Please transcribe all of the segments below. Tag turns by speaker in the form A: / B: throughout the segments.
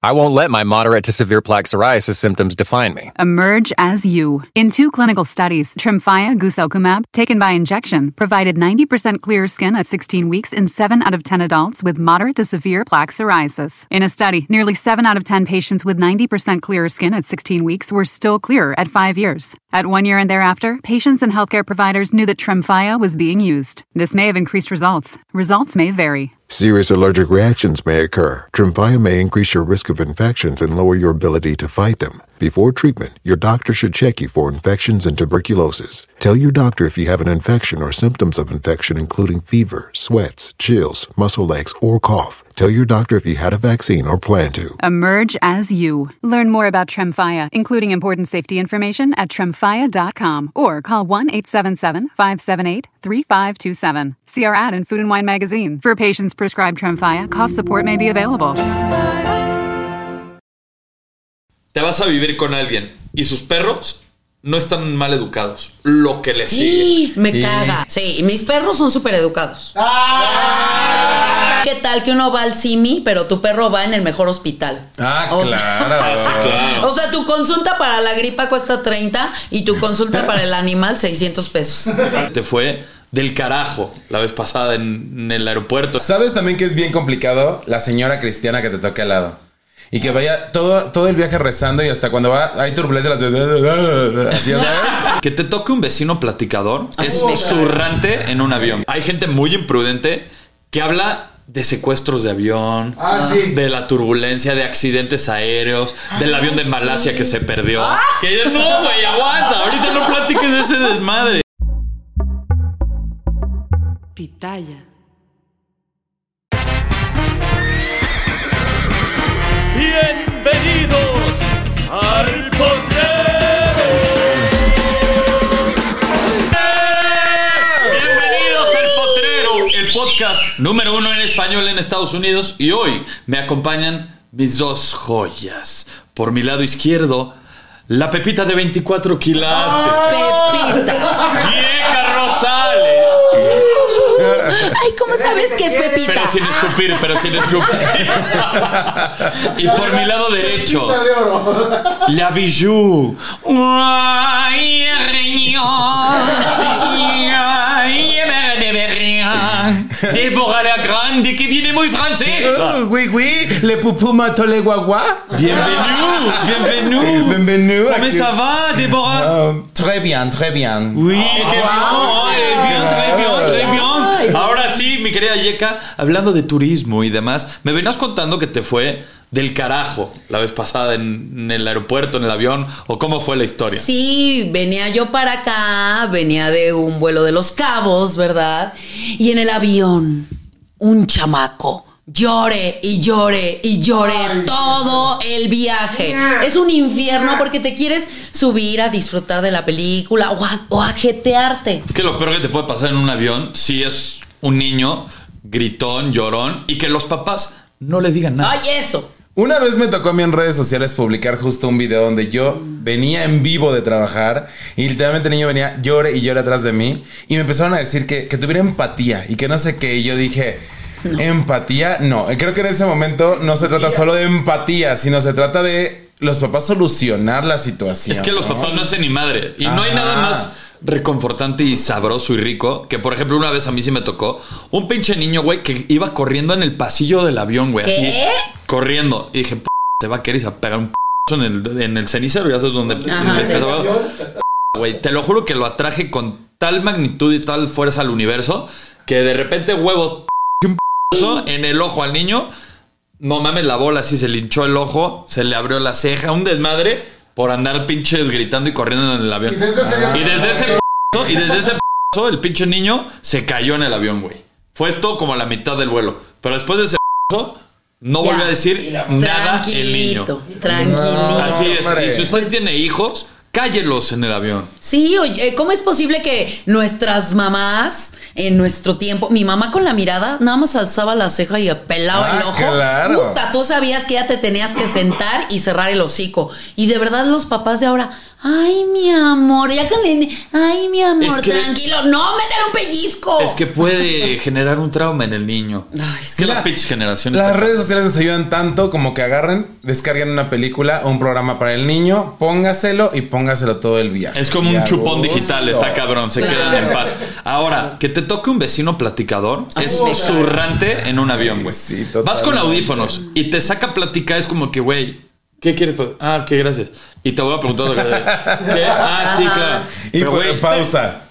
A: I won't let my moderate to severe plaque psoriasis symptoms define me.
B: Emerge as you. In two clinical studies, Tremfya guselkumab, taken by injection, provided 90% clearer skin at 16 weeks in 7 out of 10 adults with moderate to severe plaque psoriasis. In a study, nearly 7 out of 10 patients with 90% clearer skin at 16 weeks were still clear at 5 years. At 1 year and thereafter, patients and healthcare providers knew that Tremfya was being used. This may have increased results. Results may vary.
C: Serious allergic reactions may occur. Tremfya may increase your risk of infections and lower your ability to fight them. Before treatment, your doctor should check you for infections and tuberculosis. Tell your doctor if you have an infection or symptoms of infection, including fever, sweats, chills, muscle aches, or cough. Tell your doctor if you had a vaccine or plan to.
B: Emerge as you. Learn more about Tremfya, including important safety information at tremfya.com or call 1 877 578 3527. See our ad in Food and Wine magazine. For patients prescribed Tremfya, cost support may be available.
D: Te vas a vivir con alguien y sus perros no están mal educados. Lo que les sigue.
E: Sí, me caga. Sí, mis perros son súper educados. ¿Qué tal que uno va al Simi, pero tu perro va en el mejor hospital?
F: Ah,
E: O sea-
F: claro.
D: Claro.
E: O sea, tu consulta para la gripa cuesta 30 y tu consulta para el animal 600 pesos.
D: Te fue del carajo la vez pasada en, en el aeropuerto.
F: ¿Sabes también que es bien complicado? La señora cristiana que te toque al lado. Y que vaya todo, todo el viaje rezando y hasta cuando va, hay turbulencia, las de... Así, ¿sabes?
D: Que te toque un vecino platicador es
E: me caga.
D: zurrante en un avión. Hay gente muy imprudente que habla de secuestros de avión, de la turbulencia, de accidentes aéreos, del avión de Malasia que se perdió. Que no, güey, aguanta. Ahorita no platiques de ese desmadre.
G: Pitaya.
H: Bienvenidos al potrero.
D: Bienvenidos al Potrero, el podcast número uno en español en Estados Unidos. Y hoy me acompañan mis dos joyas. Por mi lado izquierdo, la Pepita de 24 quilates.
E: Pepita.
D: Vieja Rosales.
E: Ay, ¿cómo sabes que es Pepita?
D: Pero sin escupir, pero sin escupir. y por mi lado derecho, la Bijou. Ay, Débora la Grande que viene muy francesa.
F: Oh, oui, oui, le poupou mató le guagua.
D: Bienvenue, bienvenue.
F: Bienvenue.
D: Comment ça va, Déborah?
F: Oh, très bien, très bien.
D: Oui, qué bien, ay, bien, très bien, très bien. Ahora sí, mi querida Yeka, hablando de turismo y demás, me venías contando que te fue del carajo la vez pasada en, en el aeropuerto, en el avión, o cómo fue la historia.
E: Sí, venía yo para acá, venía de un vuelo de los cabos, ¿verdad? Y en el avión, un chamaco. Llore y llore y llore todo el viaje. Es un infierno porque te quieres subir a disfrutar de la película o a, o a jetearte.
D: Es que lo peor que te puede pasar en un avión, si es un niño gritón, llorón, y que los papás no le digan nada.
E: Ay, eso.
F: Una vez me tocó a mí en redes sociales publicar justo un video donde yo venía en vivo de trabajar y literalmente el niño venía llore y llore atrás de mí y me empezaron a decir que, que tuviera empatía y que no sé qué. Y yo dije, empatía, no. Creo que en ese momento no se trata solo de empatía, sino se trata de los papás solucionar la situación.
D: Es que los
F: ¿no?
D: papás no hacen ni madre. Y no hay nada más reconfortante y sabroso y rico que, por ejemplo, una vez a mí sí me tocó un pinche niño, güey, que iba corriendo en el pasillo del avión, güey, así.
E: ¿Qué?
D: Corriendo. Y dije, "P- se va a querer ir a pegar un p en el, en el cenicero, ya sabes dónde.
E: Sí.
D: Güey, te lo juro que lo atraje con tal magnitud y tal fuerza al universo que de repente huevo en el ojo al niño. No mames, la bola así se le hinchó el ojo, se le abrió la ceja, un desmadre por andar pinches gritando y corriendo en el avión. Y desde ese p y desde ese p el pinche niño se cayó en el avión, güey. Fue esto como a la mitad del vuelo. Pero después de ese p No volvió a decir nada el niño.
E: Tranquilito, tranquilito.
D: Así es. Y si usted
E: Pues-
D: tiene hijos, cállelos en el avión.
E: Sí, oye, ¿cómo es posible que nuestras mamás en nuestro tiempo, mi mamá con la mirada nada más alzaba la ceja y pelaba
F: Ah,
E: el ojo?
F: claro.
E: Puta, tú sabías que ya te tenías que sentar y cerrar el hocico. Y de verdad los papás de ahora, ay, mi amor, ya con el- ay, mi amor,
D: Es que-
E: tranquilo, no, métele un pellizco.
D: Es que puede generar un trauma en el niño.
E: Ay,
D: Es
E: sí.
D: que la pinche generación.
F: Las redes sociales nos ayudan tanto como que agarren, descarguen una película o un programa para el niño, póngaselo y póngaselo todo el viaje.
D: Es como
F: Y
D: un chupón
F: gusto.
D: digital, está cabrón, se
E: Claro.
D: quedan en paz. Ahora, que te toque un vecino platicador es
E: me cae.
D: zurrante en un avión, güey.
F: Sí,
D: Vas con audífonos y te saca plática, es como que, güey, ¿qué quieres? Ah, qué gracias. Y te voy a preguntar otra vez, ¿Qué? Ah, sí, claro.
F: Y
D: Pero, güey,
F: pausa.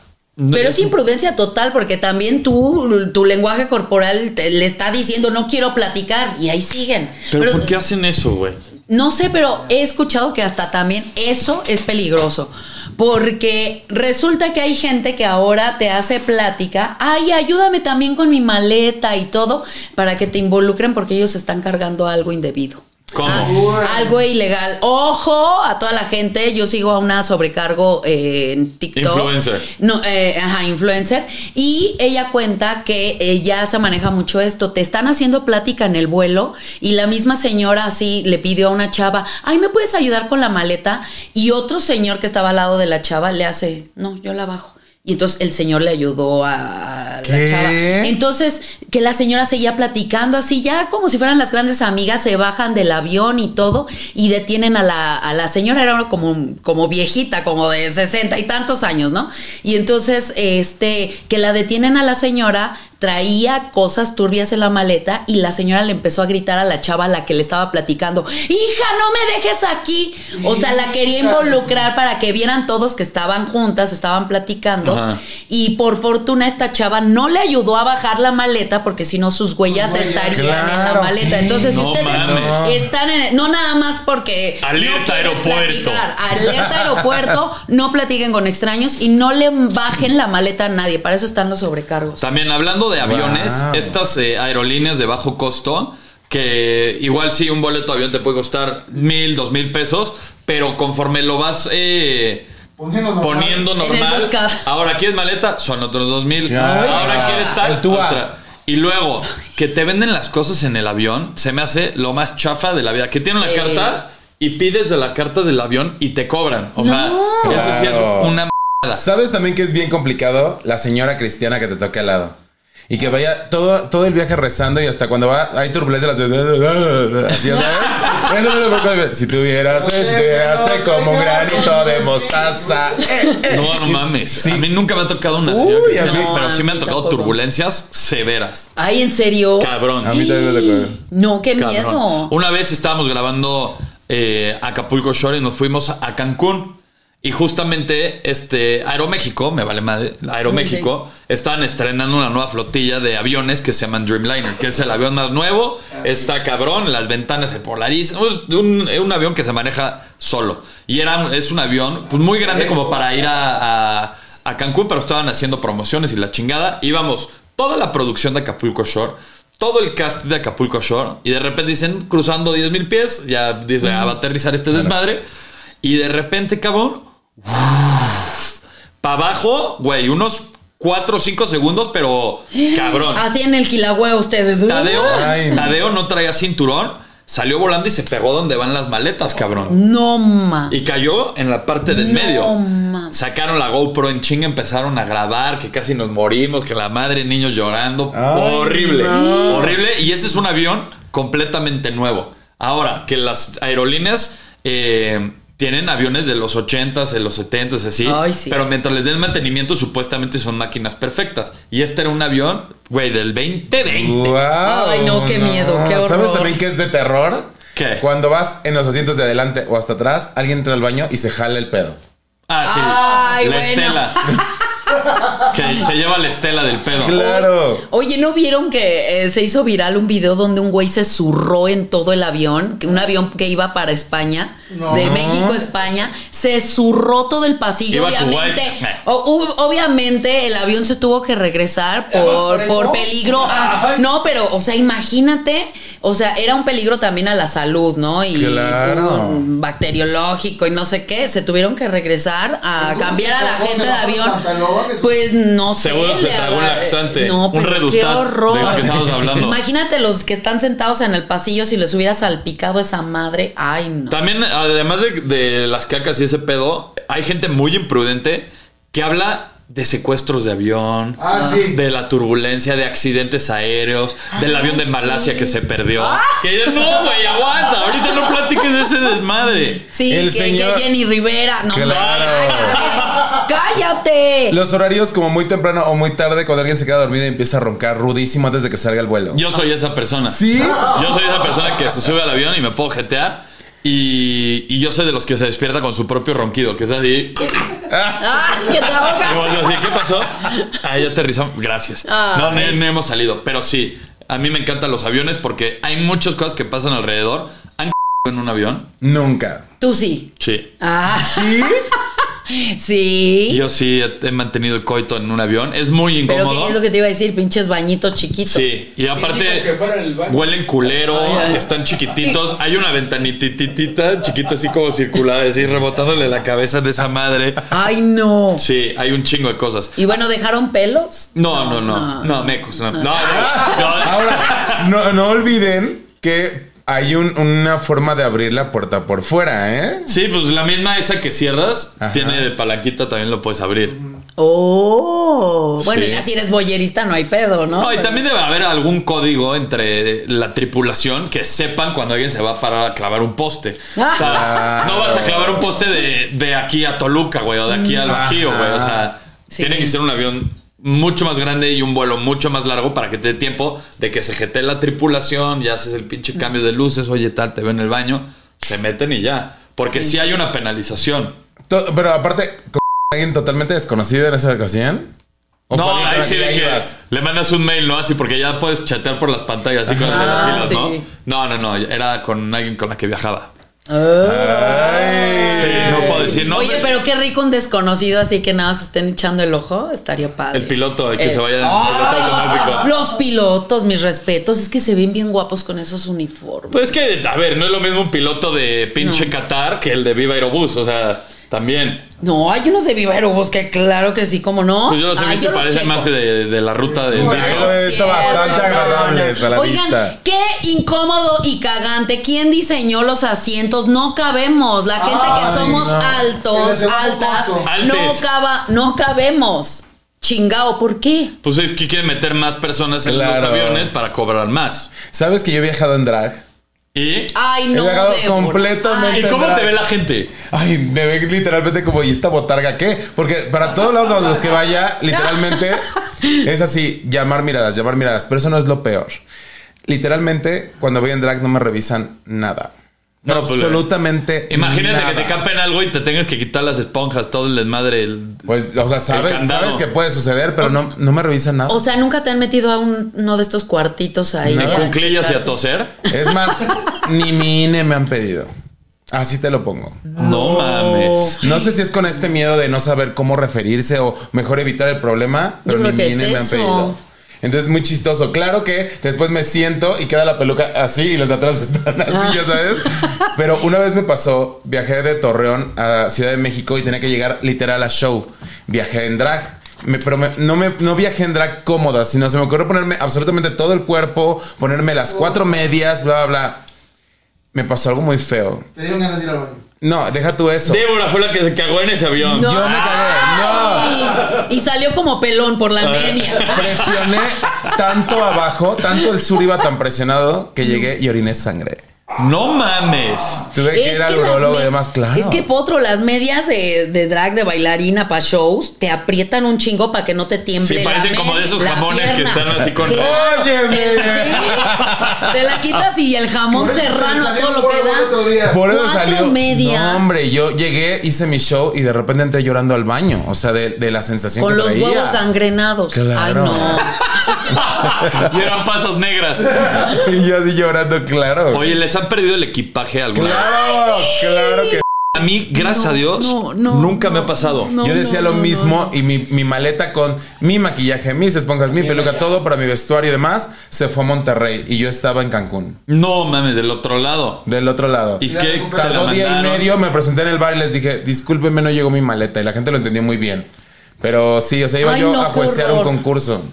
E: Pero es imprudencia total porque también tú, tu lenguaje corporal te- le está diciendo no quiero platicar y ahí siguen.
D: ¿Pero por qué hacen eso, güey?
E: No sé, pero he escuchado que hasta también eso es peligroso. Porque resulta que hay gente que ahora te hace plática, ay, ayúdame también con mi maleta y todo, para que te involucren porque ellos están cargando algo indebido.
D: ¿Cómo?
E: Ah, algo ilegal. Ojo a toda la gente. Yo sigo a una sobrecargo eh, en TikTok.
D: Influencer.
E: No, eh, ajá, influencer. Y ella cuenta que eh, ya se maneja mucho esto. Te están haciendo plática en el vuelo y la misma señora así le pidió a una chava, ay, ¿me puedes ayudar con la maleta? Y otro señor que estaba al lado de la chava le hace, no, yo la bajo. Y entonces el señor le ayudó a la chava. Entonces, que la señora seguía platicando así, ya como si fueran las grandes amigas, se bajan del avión y todo, y detienen a la, a la señora, era como, como viejita, como de sesenta y tantos años, ¿no? Y entonces, este, que la detienen a la señora, traía cosas turbias en la maleta, y la señora le empezó a gritar a la chava a la que le estaba platicando, hija, no me dejes aquí. O sea, la quería involucrar para que vieran todos que estaban juntas, estaban platicando.
D: Ajá.
E: Y por fortuna esta chava no le ayudó a bajar la maleta porque si no sus huellas estarían en la maleta. Entonces, si ustedes
D: mames.
E: están en no nada más porque
D: Alerta
E: no
D: aeropuerto.
E: platicar, alerta aeropuerto, no platiquen con extraños y no le bajen la maleta a nadie. Para eso están los sobrecargos.
D: También hablando de aviones,
F: Wow.
D: estas eh, aerolíneas de bajo costo, que igual sí, un boleto de avión te puede costar mil, dos mil pesos, pero conforme lo vas eh,
G: Poniendo normal.
D: poniendo normal, ahora quieres maleta, son otros dos mil.
F: Claro.
D: Ahora quieres tal, otra. Y luego, que te venden las cosas en el avión, se me hace lo más chafa de la vida. Que tienen la
E: Sí.
D: carta y pides de la carta del avión y te cobran. O sea,
E: No.
D: eso sí es una m***da.
F: ¿Sabes también que es bien complicado? La señora cristiana que te toque al lado. Y que vaya todo, todo el viaje rezando y hasta cuando va, hay turbulencia, las. Así, ¿sabes? Si tuvieras este, hace como un granito de mostaza. Eh, eh.
D: No, no mames.
F: Sí.
D: A mí nunca me ha tocado una
F: Uy,
D: pero sí me han tocado
E: tampoco.
D: turbulencias severas.
E: Ay, ¿en serio?
D: Cabrón.
F: A mí también me tocó.
E: No, qué
D: Cabrón.
E: miedo.
D: Una vez estábamos grabando eh, Acapulco Shore y nos fuimos a Cancún. Y justamente este Aeroméxico, me vale madre, Aeroméxico, estaban estrenando una nueva flotilla de aviones que se llaman Dreamliner, que es el avión más nuevo, está cabrón, las ventanas se polarizan, es un, es un avión que se maneja solo. Y era, es un avión pues, muy grande como para ir a, a- a Cancún, pero estaban haciendo promociones y la chingada. Íbamos toda la producción de Acapulco Shore, todo el cast de Acapulco Shore, y de repente dicen, cruzando 10 mil pies, ya dice, "Ah, va a aterrizar este desmadre, y de repente, cabrón, para abajo, güey, unos 4 o 5 segundos, pero cabrón.
E: Así en el Quilagüe ustedes.
D: Tadeo,
F: Ay.
D: Tadeo no traía cinturón, salió volando y se pegó donde van las maletas, cabrón.
E: No, ma.
D: Y cayó en la parte del
E: No,
D: medio.
E: ma.
D: Sacaron la GoPro en chinga, empezaron a grabar, que casi nos morimos, que la madre, niños llorando.
F: Ay,
D: horrible,
F: no.
D: horrible. Y ese es un avión completamente nuevo. Ahora, que las aerolíneas eh, tienen aviones de los 80s, de los 70s, así.
E: Ay, sí.
D: Pero mientras les den mantenimiento, supuestamente son máquinas perfectas. Y este era un avión, güey, del 2020.
F: Wow,
E: Ay, no, qué miedo, qué horror.
F: ¿Sabes también qué es de terror?
D: ¿Qué?
F: Cuando vas en los asientos de adelante o hasta atrás, alguien entra al baño y se jala el pedo.
D: Ah, sí.
E: Ay,
D: la
E: bueno.
D: estela. que se lleva la estela del pedo.
F: Claro.
E: Oye, ¿no vieron que eh, se hizo viral un video donde un güey se zurró en todo el avión? Que Un avión que iba para España, de México a España, se zurró todo el pasillo.
D: Iba
E: obviamente, o- ob- obviamente el avión se tuvo que regresar por, por peligro. Ah, no, pero, o sea, imagínate, o sea, era un peligro también a la salud, ¿no? Y
F: Claro.
E: un bacteriológico y no sé qué. Se tuvieron que regresar a
G: ¿Cómo
E: cambiar a la gente
G: ¿Se
E: de avión. Pues no sé.
D: Seguro se tragó un laxante,
E: No,
D: un
E: pero
D: redustat,
E: Qué horror.
D: de lo que estamos hablando.
E: Imagínate los que están sentados en el pasillo si les hubiera salpicado esa madre. Ay, no.
D: También, además de, de las cacas y ese pedo, hay gente muy imprudente que habla de secuestros de avión,
G: Ah, sí.
D: de la turbulencia, de accidentes aéreos, del avión de Malasia que se perdió. Que no, güey, aguanta. Ahorita no platiques de ese desmadre.
E: Sí,
F: El
E: que,
F: señor-
E: que Jenny Rivera. No,
F: Claro.
E: cállate. cállate.
F: Los horarios como muy temprano o muy tarde cuando alguien se queda dormido y empieza a roncar rudísimo antes de que salga el vuelo.
D: Yo soy esa persona.
F: ¿Sí?
D: Yo soy esa persona que se sube al avión y me puedo jetear. Y, y yo soy de los que se despierta con su propio ronquido, que es así.
E: Que te ahogas.
D: así, ¿qué pasó? Ah, ya aterrizamos. Gracias. No, no, no hemos salido. Pero sí, a mí me encantan los aviones porque hay muchas cosas que pasan alrededor. ¿Han en un avión?
F: Nunca.
E: Tú sí.
D: Sí.
E: Ah,
F: ¿Sí?
E: Sí.
D: Yo sí he mantenido el coito en un avión. Es muy
E: Pero
D: incómodo.
E: ¿qué es lo que te iba a decir? Pinches bañitos chiquitos.
D: Sí, y aparte huelen culero,
E: Ay,
D: están chiquititos. Hay una ventanititita chiquita así como circular, así rebotándole la cabeza de esa madre.
E: Ay, no.
D: Sí, hay un chingo de cosas.
E: Y bueno, ¿dejaron pelos?
D: No, no, no, no, mecos, no, no, no, no.
F: Ahora, no, no olviden que hay un- una forma de abrir la puerta por fuera, ¿eh?
D: Sí, pues la misma esa que cierras
F: Ajá.
D: tiene de palanquita también lo puedes abrir.
E: Oh, bueno,
D: Sí.
E: ya si eres boyerista no hay pedo, ¿no?
D: No, y
E: Pero-
D: también debe haber algún código entre la tripulación que sepan cuando alguien se va a parar a clavar un poste. O sea, no vas a clavar un poste de, de aquí a Toluca, güey, o de aquí al Bajío, güey. O sea,
E: Sí.
D: tiene que ser un avión mucho más grande y un vuelo mucho más largo para que te dé tiempo de que se jete la tripulación, ya haces el pinche cambio de luces, oye, tal, te veo en el baño, se meten y ya. Porque sí, hay una penalización.
F: To- Pero aparte, ¿con alguien totalmente desconocido en esa ocasión? ¿O fue
D: No, ahí sí de que le mandas un mail, ¿no? Así porque ya puedes chatear por las pantallas, así con las de las filas, ¿no?
E: sí.
D: No, no, no, era con alguien con la que viajaba.
F: Ay.
D: Sí, no puedo decir no.
E: Oye, pero qué rico un desconocido así que nada más estén echando el ojo. Estaría padre.
D: El piloto, el que
E: Eh,
D: se vaya automático.
E: Los pilotos, mis respetos. Es que se ven bien guapos con esos uniformes.
D: Pues es que, a ver, no es lo mismo un piloto de pinche
E: No.
D: Qatar que el de Viva Aerobús, o sea, también.
E: No, hay unos de Viva Aerobús que claro que sí, ¿cómo no?
D: Pues yo los he visto, parecen más de, de la ruta de
F: Eso
D: Beto.
F: está bastante agradable a la
E: Oigan,
F: vista.
E: qué incómodo y cagante. ¿Quién diseñó los asientos? No cabemos. La gente que somos
F: no.
E: Altos, altas, no caba, no cabemos. Chingao, ¿por qué?
D: Pues es que quieren meter más personas en los aviones para cobrar más.
F: ¿Sabes que yo he viajado en drag?
D: ¿Y?
E: Ay,
F: He
E: no. Débora.
F: completamente
D: ¿Y cómo te ve la gente?
F: Ay, me ve literalmente como, ¿y esta botarga qué? Porque para todos lados a los que vaya, literalmente es así, llamar miradas, llamar miradas. Pero eso no es lo peor. Literalmente, cuando voy en drag no me revisan nada.
D: No, pues,
F: absolutamente
D: Imagínate
F: nada.
D: que te capen algo y te tengas que quitar las esponjas, todo el desmadre. el-
F: Pues, o sea, sabes, sabes que puede suceder, pero no, no me revisan nada.
E: O sea, nunca te han metido a un- uno de estos cuartitos ahí.
D: de
E: a
D: cunclillas y a toser.
F: es más, ni mi INE me han pedido. Así te lo pongo.
D: No mames.
F: No sé si es con este miedo de no saber cómo referirse o mejor evitar el problema, pero
E: creo
F: ni
E: que
F: mi
E: es
F: me han pedido. Entonces es muy chistoso. Claro que después me siento y queda la peluca así y los de atrás están así, ya sabes. Pero una vez me pasó, viajé de Torreón a Ciudad de México y tenía que llegar literal a show. Viajé en drag. Me- pero me- no, me, no viajé en drag cómoda, sino se me ocurrió ponerme absolutamente todo el cuerpo, ponerme las cuatro medias, bla, bla, bla. Me pasó algo muy feo.
G: Te dieron ganas de ir al baño.
F: No, deja tú eso.
D: Débora fue la que se cagó en ese avión.
E: No.
F: Yo me cagué. No.
E: Y salió como pelón por la media.
F: Presioné tanto abajo, tanto el sur iba tan presionado que llegué y oriné sangre.
D: No mames.
F: Tuve que ir al
E: las
F: urólogo y
E: me-
F: demás, claro.
E: Es que potro, las medias de, de drag de bailarina para shows te aprietan un chingo para que no te tiemble.
D: Sí,
E: la
D: parecen como de esos jamones que están así con-
E: Claro,
F: Óyeme.
E: te- sí, te la quitas y el jamón serrano a todo lo que da.
G: otro día.
F: Por eso salió.
E: medias.
F: No, hombre, yo llegué, hice mi show y de repente entré llorando al baño. O sea, de, de la sensación
E: Con
F: que
E: los
F: traía.
E: huevos gangrenados.
F: Claro.
E: Ay, no.
D: Y eran pasas negras.
F: Y yo así llorando, claro.
D: Oye, ¿les han perdido el equipaje alguna
F: claro, claro que
D: A mí, gracias
E: No,
D: a Dios,
E: no, no,
D: nunca me ha pasado.
E: no.
F: Yo decía lo mismo y mi, mi maleta con mi maquillaje, mis esponjas, mi peluca, todo para mi vestuario y demás, se fue a Monterrey y yo estaba en Cancún.
D: No mames, del otro lado.
F: Del otro lado.
D: ¿Y qué? ¿Te la
F: Tardó día y medio, me presenté en el bar y les dije, discúlpenme, no llegó mi maleta. Y la gente lo entendió muy bien. Pero sí, o sea, iba
E: Ay,
F: yo
E: no,
F: a juecear un concurso.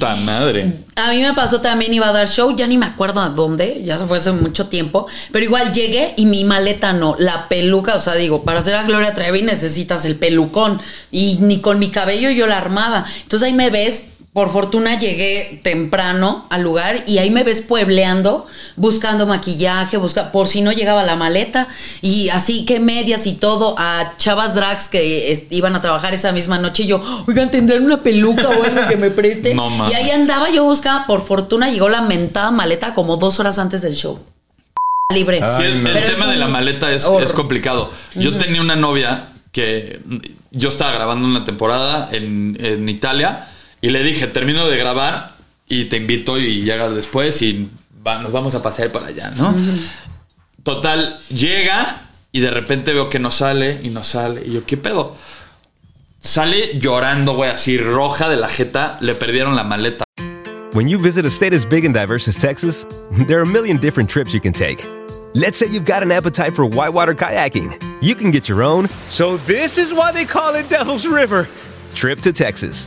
D: Madre.
E: A mí me pasó también, iba a dar show, ya ni me acuerdo a dónde, ya se fue hace mucho tiempo, pero igual llegué y mi maleta no, la peluca, o sea, digo, para hacer a Gloria Trevi necesitas el pelucón y ni con mi cabello yo la armaba. Entonces ahí me ves, por fortuna llegué temprano al lugar y ahí me ves puebleando, buscando maquillaje, busca, por si no llegaba la maleta y así que medias y todo a chavas drags que es- iban a trabajar esa misma noche y yo, oigan, tendrán una peluca o algo que me preste.
D: No
E: y ahí andaba, yo buscaba, por fortuna llegó la mentada maleta como dos horas antes del show. Libre.
D: Sí, es- el tema de la maleta es complicado. Yo tenía una novia que yo estaba grabando una temporada en, en Italia y le dije, termino de grabar y te invito y llegas después y va- nos vamos a pasear para allá, ¿no? Total, llega y de repente veo que no sale y no sale. Y yo, ¿qué pedo? Sale llorando, güey, así roja de la jeta. Le perdieron la maleta.
G: When you visit a state as big and diverse as Texas, there are a million different trips you can take. Let's say you've got an appetite for whitewater kayaking. You can get your own, so this is why they call it Devil's River, trip to Texas.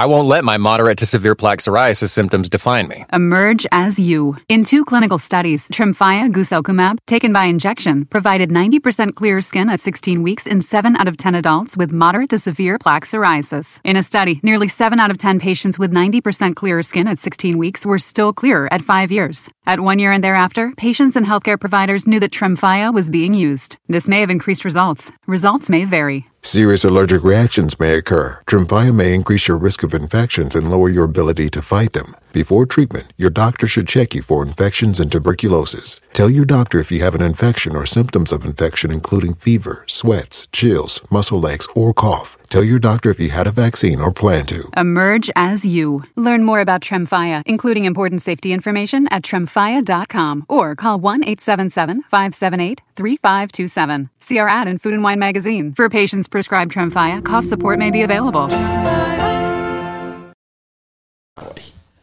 A: I won't let my moderate to severe plaque psoriasis symptoms define me.
B: Emerge as you. In two clinical studies, Tremfya guselkumab, taken by injection, provided 90% clearer skin at 16 weeks in 7 out of 10 adults with moderate to severe plaque psoriasis. In a study, nearly 7 out of 10 patients with 90% clearer skin at 16 weeks were still clearer at 5 years. At 1 year and thereafter, patients and healthcare providers knew that Tremfya was being used. This may have increased results. Results may vary.
C: Serious allergic reactions may occur. Tremfya may increase your risk of infections and lower your ability to fight them. Before treatment, your doctor should check you for infections and tuberculosis. Tell your doctor if you have an infection or symptoms of infection, including fever, sweats, chills, muscle aches, or cough. Tell your doctor if you had a vaccine or plan to.
B: Emerge as you. Learn more about Tremfya, including important safety information at tremfya.com or call 1 877 578 3527. See our ad in Food and Wine magazine. For patients prescribed Tremfya, cost support may be available.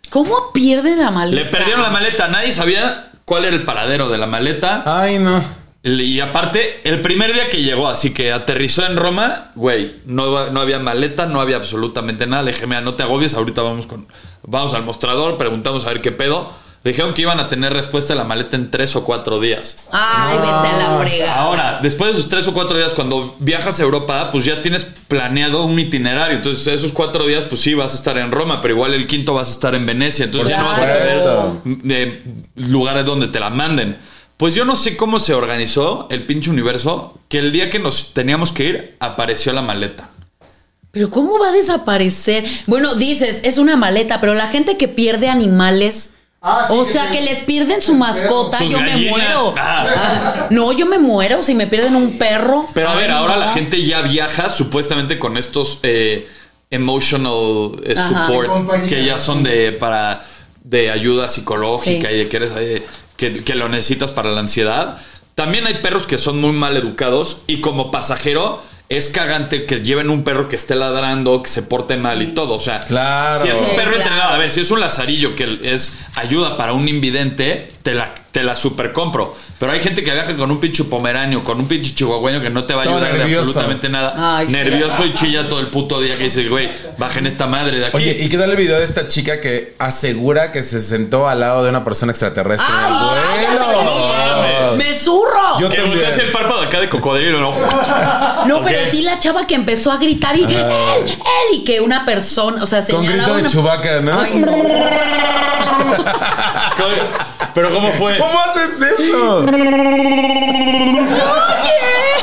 E: ¿Cómo pierde la maleta?
D: Le perdieron la maleta. Nadie sabía cuál era el paradero de la maleta.
F: Ay, no.
D: Y aparte, el primer día que llegó, así que aterrizó en Roma, güey, no, no había maleta, no había absolutamente nada. Le dije, mira, no te agobies, ahorita vamos con, vamos al mostrador, preguntamos a ver qué pedo. Dijeron que iban a tener respuesta de la maleta en tres o cuatro días.
E: Ay, vete a la fregada.
D: Ahora, después de esos tres o cuatro días, cuando viajas a Europa, pues ya tienes planeado un itinerario. Entonces, esos cuatro días, pues sí, vas a estar en Roma, pero igual el quinto vas a estar en Venecia. Entonces ya no vas a tener de lugares donde te la manden. Pues yo no sé cómo se organizó el pinche universo que el día que nos teníamos que ir apareció la maleta.
E: Pero ¿cómo va a desaparecer? Bueno, dices, es una maleta, pero la gente que pierde animales...
I: Ah, sí,
E: o
I: que
E: sea,
I: se-
E: que les pierden su mascota,
D: Sus
E: yo me muero.
D: Ah.
E: Ah, no, yo me muero si me pierden un perro.
D: Pero a
E: Ay,
D: ver, ahora
E: no.
D: la gente ya viaja supuestamente con estos eh, emotional eh, support que ya son de para de ayuda psicológica
E: Sí.
D: y de que eres eh, que, que lo necesitas para la ansiedad. También hay perros que son muy mal educados y como pasajero es cagante que lleven un perro que esté ladrando, que se porte mal y todo. O sea,
F: Claro.
D: si es un
E: Sí,
D: perro
E: claro.
D: entrenado, a ver, si es un lazarillo que es ayuda para un invidente, te la, te la super compro. Pero hay gente que viaja con un pinche pomeranio, con un pinche chihuahueño que no te va a
F: Todo
D: ayudar de absolutamente nada.
E: Ay, sí.
D: Nervioso y chilla todo el puto día que dices, güey, bajen esta madre de aquí.
F: Oye, ¿y qué tal el video de esta chica que asegura que se sentó al lado de una persona extraterrestre?
E: ¡Ay,
F: vuelo?
D: mames.
E: ¡Me zurro!
F: Yo
D: que
F: también.
D: volteas el párpado acá de cocodrilo, ¿no?
E: No, pero sí la chava que empezó a gritar y él, él, y que una persona, o sea,
F: Con
E: señalaba
F: grito de
E: una-
F: chubaca, ¿no?
E: Ay, no.
D: Pero ¿cómo fue?
F: ¿Cómo haces eso?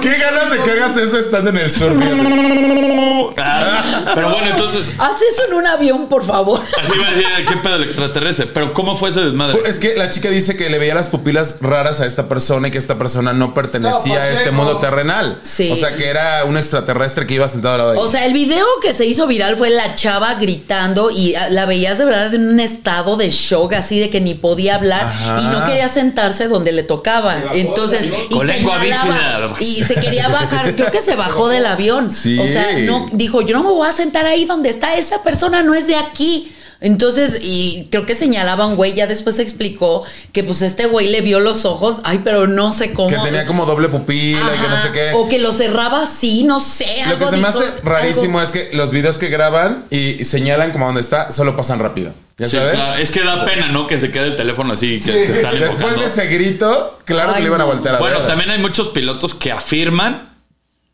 F: ¿Qué ganas de que hagas eso estando en el sur.
D: Ah, pero bueno, entonces,
E: Haz eso en un avión, por favor.
D: así va a decir, ¿qué pedo el extraterrestre? Pero ¿cómo fue ese desmadre?
F: Es que la chica dice que le veía las pupilas raras a esta persona y que esta persona no pertenecía a este mundo terrenal.
E: Sí.
F: O sea, que era un extraterrestre que iba sentado al lado de ella.
E: O sea, el video que se hizo viral fue la chava gritando y ah, la veías de verdad en un estado de shock, así de que ni podía hablar
F: Ajá.
E: y no quería sentarse donde le tocaba. Entonces, y
D: Con lengua
E: señalaba. Y se quería bajar. Creo que se bajó del avión.
F: Sí.
E: O sea, no dijo, yo no me voy a sentar ahí donde está esa persona, no es de aquí. Entonces, y creo que señalaba a un güey, ya después se explicó que pues este güey le vio los ojos, ay, pero no sé cómo.
F: que tenía como doble pupila y que no sé qué.
E: O que lo cerraba así, no sé.
F: Lo que se me hace rarísimo
E: algo-
F: es que los videos que graban y señalan como donde está, solo pasan rápido. ¿Ya
D: Sí,
F: sabes?
D: claro, es que da pena, ¿no? Que se quede el teléfono así, que te están
F: Después
D: enfocando.
F: de ese grito, claro que le iban a
E: no.
F: voltear a
D: Bueno,
F: ver.
D: también hay muchos pilotos que afirman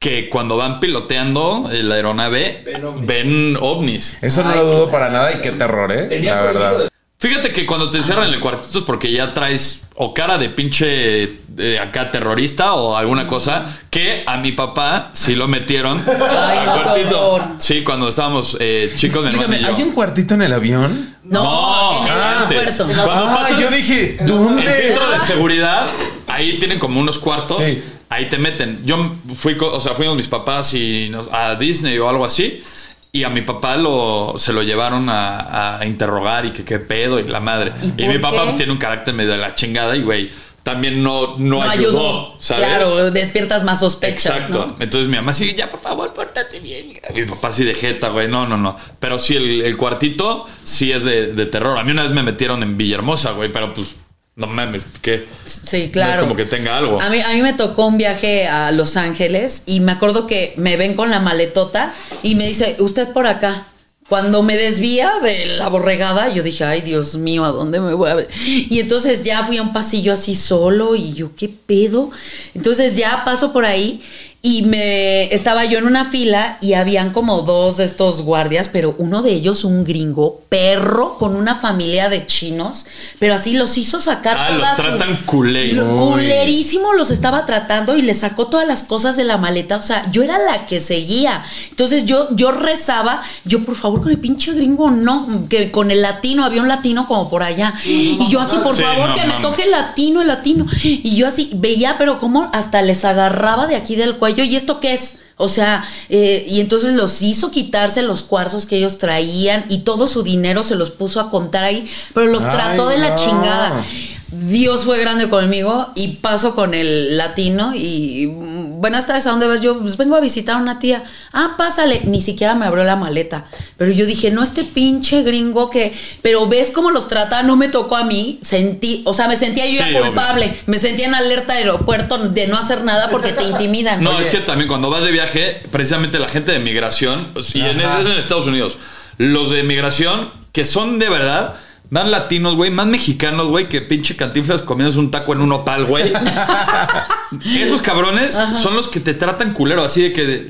D: que cuando van piloteando la aeronave ven ovnis.
F: Eso no lo dudo para nada y qué terror, ¿eh? La verdad.
D: Fíjate que cuando te encierran en el cuartito es porque ya traes o cara de pinche eh, acá terrorista o alguna cosa que a mi papá sí lo metieron
E: Ay,
D: al
E: no,
D: cuartito. Sí, cuando estábamos eh, chicos, y yo.
F: ¿hay un cuartito en el avión?
E: No, en el
D: antes.
E: aeropuerto.
D: Cuando
F: Ah,
D: pasas
F: yo dije,
D: el
F: ¿dónde?
D: filtro de seguridad, ahí tienen como unos cuartos.
F: Sí.
D: Ahí te meten. Yo fui, o sea, fuimos mis papás y nos- a Disney o algo así. Y a mi papá lo, se lo llevaron a, a interrogar y que qué pedo y la madre.
E: ¿Y
D: mi papá pues, tiene un carácter medio de la chingada y güey, también no, no,
E: No
D: ayudó,
E: ayudó.
D: ¿sabes?
E: Claro, despiertas más sospechas.
D: Exacto.
E: ¿no?
D: Entonces mi mamá sí, ya por favor, pórtate bien. Mi papá así de jeta, güey. No, no, no. Pero sí, el, el cuartito sí es de, de terror. A mí una vez me metieron en Villahermosa, güey, pero pues no mames, ¿qué?
E: Sí, claro.
D: No es como que tenga algo.
E: A mí, a mí me tocó un viaje a Los Ángeles y me acuerdo que me ven con la maletota y me dice, usted por acá. Cuando me desvía de la borregada, yo dije, ay Dios mío, ¿a dónde me voy a ver? Y entonces ya fui a un pasillo así solo y yo, ¿qué pedo? Entonces ya paso por ahí y me estaba yo en una fila y habían como dos de estos guardias, pero uno de ellos un gringo, perro, con una familia de chinos, pero así los hizo sacar
D: Ah, los
E: toda su-
D: tratan culé.
E: Lo- culerísimo los estaba tratando y le sacó todas las cosas de la maleta. O sea, yo era la que seguía. Entonces yo, yo rezaba, yo por favor con el pinche gringo, no, que con el latino, había un latino como por allá. Y yo así, por
D: Sí,
E: favor,
D: no
E: que me toque el latino, el latino. Y yo así veía, pero como hasta les agarraba de aquí del cuello. ¿Y esto qué es? O sea, eh, y entonces los hizo quitarse los cuarzos que ellos traían y todo su dinero se los puso a contar ahí, pero los
F: Ay,
E: trató de la chingada. Dios fue grande conmigo y paso con el latino y buenas tardes, ¿a dónde vas? Yo pues vengo a visitar a una tía. Ah, pásale. Ni siquiera me abrió la maleta. Pero yo dije, no este pinche gringo que... Pero ves cómo los trata, no me tocó a mí. Sentí, o sea, me sentía yo
D: Sí,
E: ya culpable. Me sentía en alerta aeropuerto de no hacer nada porque te intimidan.
D: No, es que también cuando vas de viaje, precisamente la gente de migración, y en, es en Estados Unidos, los de migración, que son de verdad, más latinos, güey, más mexicanos, güey, que pinche cantinflas comiéndose un taco en un opal, güey. Esos cabrones son los que te tratan culero, así de que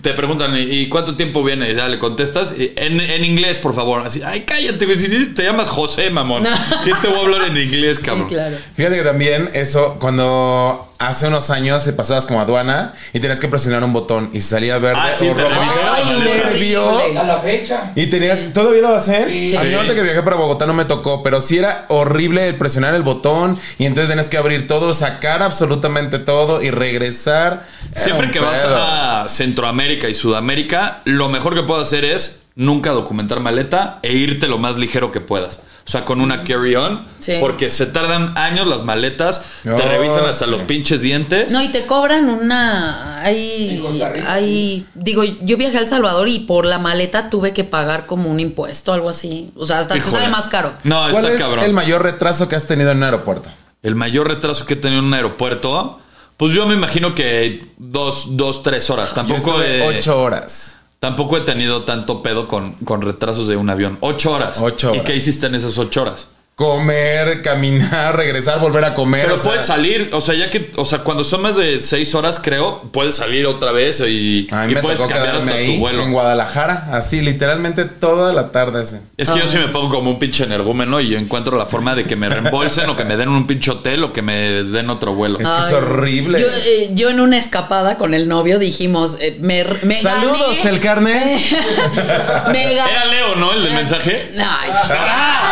D: te preguntan, ¿y cuánto tiempo viene? Y ya le contestas, en, en inglés, por favor. Así, ay, cállate, güey, si dices- te llamas José, mamón. ¿Quién te voy a hablar en inglés,
E: Sí,
D: cabrón?
E: claro.
F: Fíjate que también eso, cuando hace unos años se pasabas como aduana y tenías que presionar un botón y salía verde
D: Ah, sí,
F: o rojo.
E: Ay,
F: nervio.
I: A la fecha.
F: Y tenías, ¿todavía lo hacen?
I: Sí.
F: A mí ahorita que viajé para Bogotá no me tocó, pero sí era horrible el presionar el botón y entonces tenías que abrir todo, sacar absolutamente todo y regresar. Era
D: Siempre que vas a Centroamérica y Sudamérica, lo mejor que puedo hacer es nunca documentar maleta e irte lo más ligero que puedas. O sea, con una carry-on,
E: Sí.
D: porque se tardan años las maletas, te revisan hasta
F: sí.
D: los pinches dientes.
E: No, y te cobran una.
I: Rica.
E: hay. Digo, yo viajé a El Salvador y por la maleta tuve que pagar como un impuesto, algo así. O sea, hasta te
D: Híjole.
E: sale más caro.
D: No,
F: ¿Cuál
D: está
F: es
D: cabrón.
F: el
D: El,
F: mayor retraso que has tenido en un aeropuerto?
D: mayor retraso que he tenido en un aeropuerto, pues yo me imagino que dos, dos tres horas. Tampoco, he,
F: ocho horas.
D: Tampoco he tenido tanto pedo con, con retrasos de un avión. Ocho horas.
F: Ocho
D: ¿Y
F: horas.
D: qué hiciste en esas ocho horas?
F: Comer, caminar, regresar, volver a comer.
D: Pero
F: o sea,
D: puedes salir, o sea, ya que, o sea, cuando son más de seis horas, creo, puedes salir otra vez y,
F: A mí
D: y
F: me
D: puedes
F: tocó
D: cambiar hasta
F: ahí
D: tu vuelo.
F: en Guadalajara, así literalmente toda la tarde.
D: Es que yo sí me pongo como un pinche energúmeno y yo encuentro la forma de que me reembolsen o que me den un pinche hotel o que me den otro vuelo.
F: Es que es horrible.
E: Yo, eh, yo en una escapada con el novio dijimos, eh, me, me
F: Saludos,
E: gané-
F: el carnes.
E: me.
D: Era Leo, ¿no? El del mensaje.
E: Ay, ya,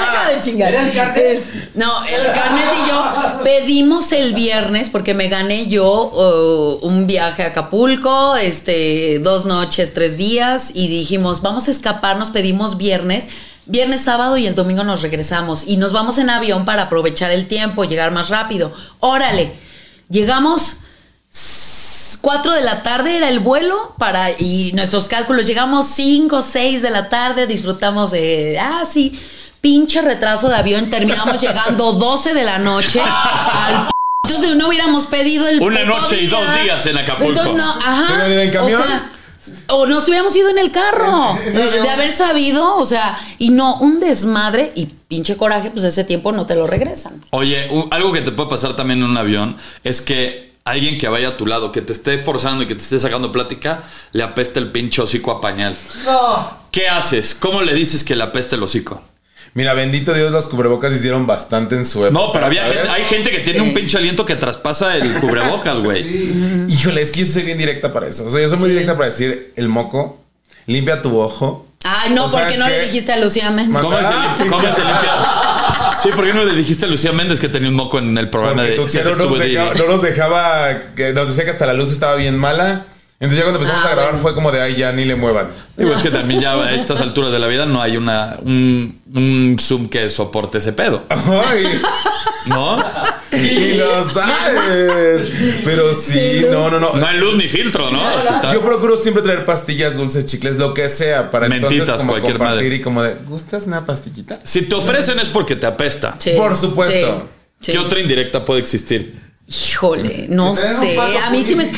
E: deja de chingar. Es- No, el Carnes y yo pedimos el viernes porque me gané yo uh, un viaje a Acapulco, este, dos noches, tres días y dijimos, vamos a escaparnos, pedimos viernes. Viernes, sábado y el domingo nos regresamos y nos vamos en avión para aprovechar el tiempo, llegar más rápido. Órale, llegamos 4 de la tarde era el vuelo para y nuestros cálculos llegamos 5, 6 de la tarde, disfrutamos de ah sí, pinche retraso de avión, terminamos llegando 12 de la noche al p- entonces no hubiéramos pedido el
D: Una noche y dos días en Acapulco.
E: Entonces, no, ajá.
F: ¿Se en camión?
E: O, sea, o nos hubiéramos ido en el carro.
F: En- en
E: de, haber sabido, o sea, y no, un desmadre y pinche coraje, pues ese tiempo no te lo regresan.
D: Oye, algo que te puede pasar también en un avión es que alguien que vaya a tu lado, que te esté forzando y que te esté sacando plática, le apesta el pinche hocico a pañal. ¿Qué haces? ¿Cómo le dices que le apesta el hocico?
F: Mira, bendito Dios, los cubrebocas hicieron bastante en su época.
D: No, pero había gente, hay gente que tiene un pinche aliento que traspasa el cubrebocas, güey.
F: Híjole, es que yo soy bien directa para eso. O sea, yo soy muy directa para decir el moco, limpia tu ojo.
E: Ay, no, porque no le dijiste a Lucía Méndez.
D: ¿Cómo se, lim- cómo se limpia? Sí, ¿por qué no le dijiste a Lucía Méndez que tenía un moco en el programa
F: Porque
D: de
F: tu tía no nos, dejaba, no nos dejaba, que nos decía que hasta la luz estaba bien mala. Entonces ya cuando empezamos
E: Ah,
F: a grabar
E: bueno.
F: fue como de, ay, ya ni le muevan.
D: Digo, es que también ya a estas alturas de la vida no hay una, un, un Zoom que soporte ese pedo,
F: Ay,
D: ¿no?
F: y lo sabes. Pero sí, no, no, no.
D: No hay luz ni filtro, ¿no?
F: Yo procuro siempre traer pastillas, dulces, chicles, lo que sea, para entonces
D: Mentitas,
F: como
D: cualquier
F: compartir
D: madre.
F: y como de, ¿gustas una pastillita?
D: Si te ofrecen es porque te apesta.
E: Sí,
F: Por supuesto.
E: sí, sí.
D: ¿Qué otra indirecta puede existir?
E: Híjole, no sé. A mí sí me.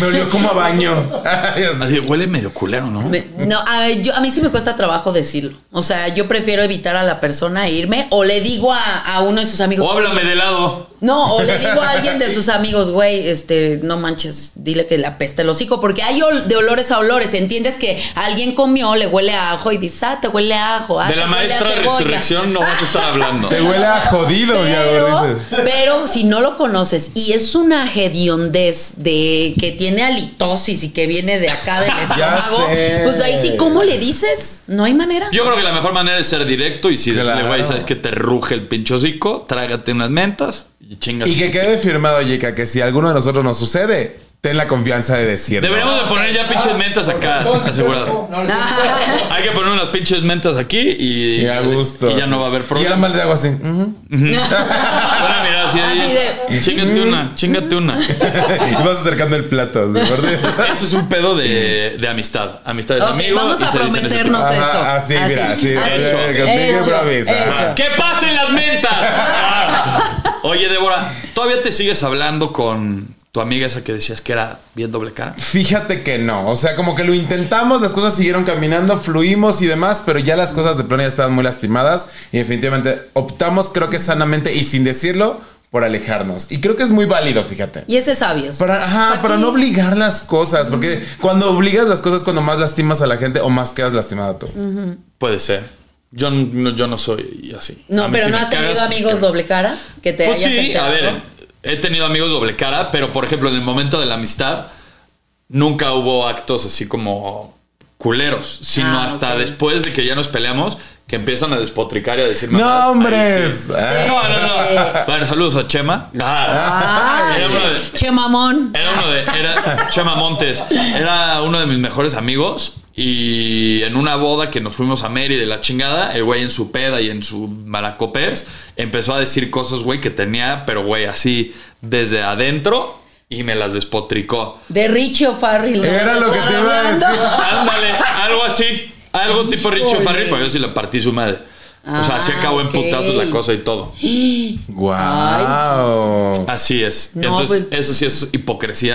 F: Me olió como a baño. Así.
D: Huele medio culero, ¿no?
E: me- no, a, yo, a mí sí me cuesta trabajo decirlo. O sea, yo prefiero evitar a la persona e irme o le digo a, a uno de sus amigos.
D: O háblame
E: "Oye,
D: de lado.
E: No, o le digo a alguien de sus amigos, güey, este, no manches, dile que le apesta el hocico, porque hay ol- de olores a olores. ¿Entiendes que alguien comió, le huele a ajo y dices, ah, te huele a ajo. ah,
D: De la maestra de
E: cebolla".
D: resurrección no vas a estar hablando.
F: Te huele a jodido, ya
E: Pero,
F: dices.
E: pero si no lo conoces y es una hediondez de que tiene halitosis y que viene de acá del estómago, pues ahí sí, ¿cómo le dices? No hay manera.
D: Yo creo que la mejor manera es ser directo y si decirle,
F: Claro.
D: güey, sabes que te ruge el pinche hocico, trágate unas mentas y chingas.
F: Y que quede firmado, Yeka, que si alguno de nosotros nos sucede, ten la confianza de decirlo.
D: Deberíamos de poner ya pinches mentas acá, asegurado. Hay que poner unas pinches mentas aquí y,
F: Y a gusto.
D: y ya no va a haber
F: Si
D: problema.
F: mal de agua así.
D: Ahora mira, así,
E: Así de-
D: Chingate una, chingate una.
F: y vas acercando el plato. ¿sí?
D: Eso es un pedo de, de amistad. Amistad de
E: Ok,
D: amigos.
E: vamos a prometernos eso.
F: Ajá, así, mira, así,
D: hecho,
E: hecho,
F: improvisa.
E: hecho.
D: ¡Que pasen las mentas! Oye, Débora, ¿todavía te sigues hablando con tu amiga esa que decías que era bien doble cara?
F: Fíjate que no, o sea, como que lo intentamos, las cosas siguieron caminando, fluimos y demás, pero ya las cosas de plano ya estaban muy lastimadas y definitivamente optamos, creo que sanamente y sin decirlo, por alejarnos. Y creo que es muy válido, fíjate.
E: Y ese es sabios.
F: Para, ajá, para no obligar las cosas, porque cuando obligas las cosas, cuando más lastimas a la gente o más quedas lastimada tú.
D: Puede ser. Yo no, yo no soy así.
E: No, pero
D: si
E: no has tenido
D: cagas,
E: amigos doble cara que te
D: Pues
E: hayas
D: sí, a ver, he tenido amigos doble cara, pero por ejemplo, en el momento de la amistad, nunca hubo actos así como culeros, sino
E: Ah,
D: hasta después de que ya nos peleamos, que empiezan a despotricar y a decir
F: ¡No,
D: mamadas.
F: Hombres!
D: sí.
F: Ah.
D: No, no, no. Bueno, saludos a Chema. Ah,
E: Ay,
D: era uno de-
E: che, che mamón.
D: era uno de. Era Chema Montes. Era uno de mis mejores amigos. Y en una boda que nos fuimos a Mérida de la chingada, el güey en su peda y en su malacopés empezó a decir cosas, güey, que tenía, pero güey, así desde adentro y me las despotricó.
E: De Richie O'Farrill.
F: Era lo que te iba a decir.
D: Ándale, algo así. Algo tipo Richo
E: Híjole.
D: Farrell, pero yo sí le partí su madre. o sea, así
E: Ah,
D: acabó en
E: ok.
D: putazos la cosa y todo.
F: ¡Wow!
D: Así es.
E: No,
D: Entonces,
E: pues-
D: eso sí es hipocresía.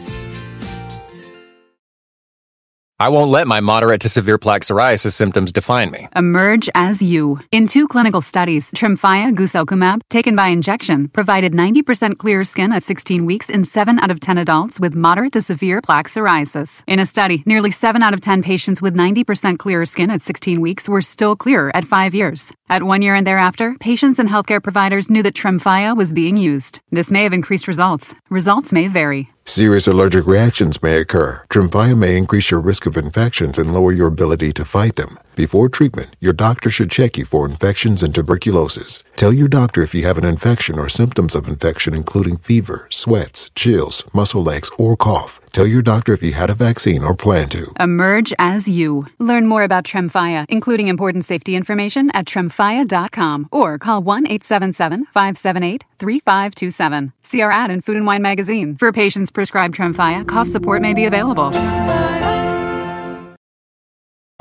A: I won't let my moderate to severe plaque psoriasis symptoms define me.
B: Emerge as you. In two clinical studies, Tremfya guselkumab, taken by injection, provided 90% clearer skin at 16 weeks in 7 out of 10 adults with moderate to severe plaque psoriasis. In a study, nearly 7 out of 10 patients with 90% clearer skin at 16 weeks were still clearer at 5 years. At 1 year and thereafter, patients and healthcare providers knew that Tremfya was being used. This may have increased results. Results may vary.
C: Serious allergic reactions may occur. Tremfya may increase your risk of infections and lower your ability to fight them. Before treatment, your doctor should check you for infections and tuberculosis. Tell your doctor if you have an infection or symptoms of infection, including fever, sweats, chills, muscle aches, or cough. Tell your doctor if you had a vaccine or plan to.
B: Emerge as you. Learn more about Tremfya, including important safety information at tremfya.com or call 1 877 578 3527. See our ad in Food and Wine magazine. For patients prescribed Tremfya, cost support may be available.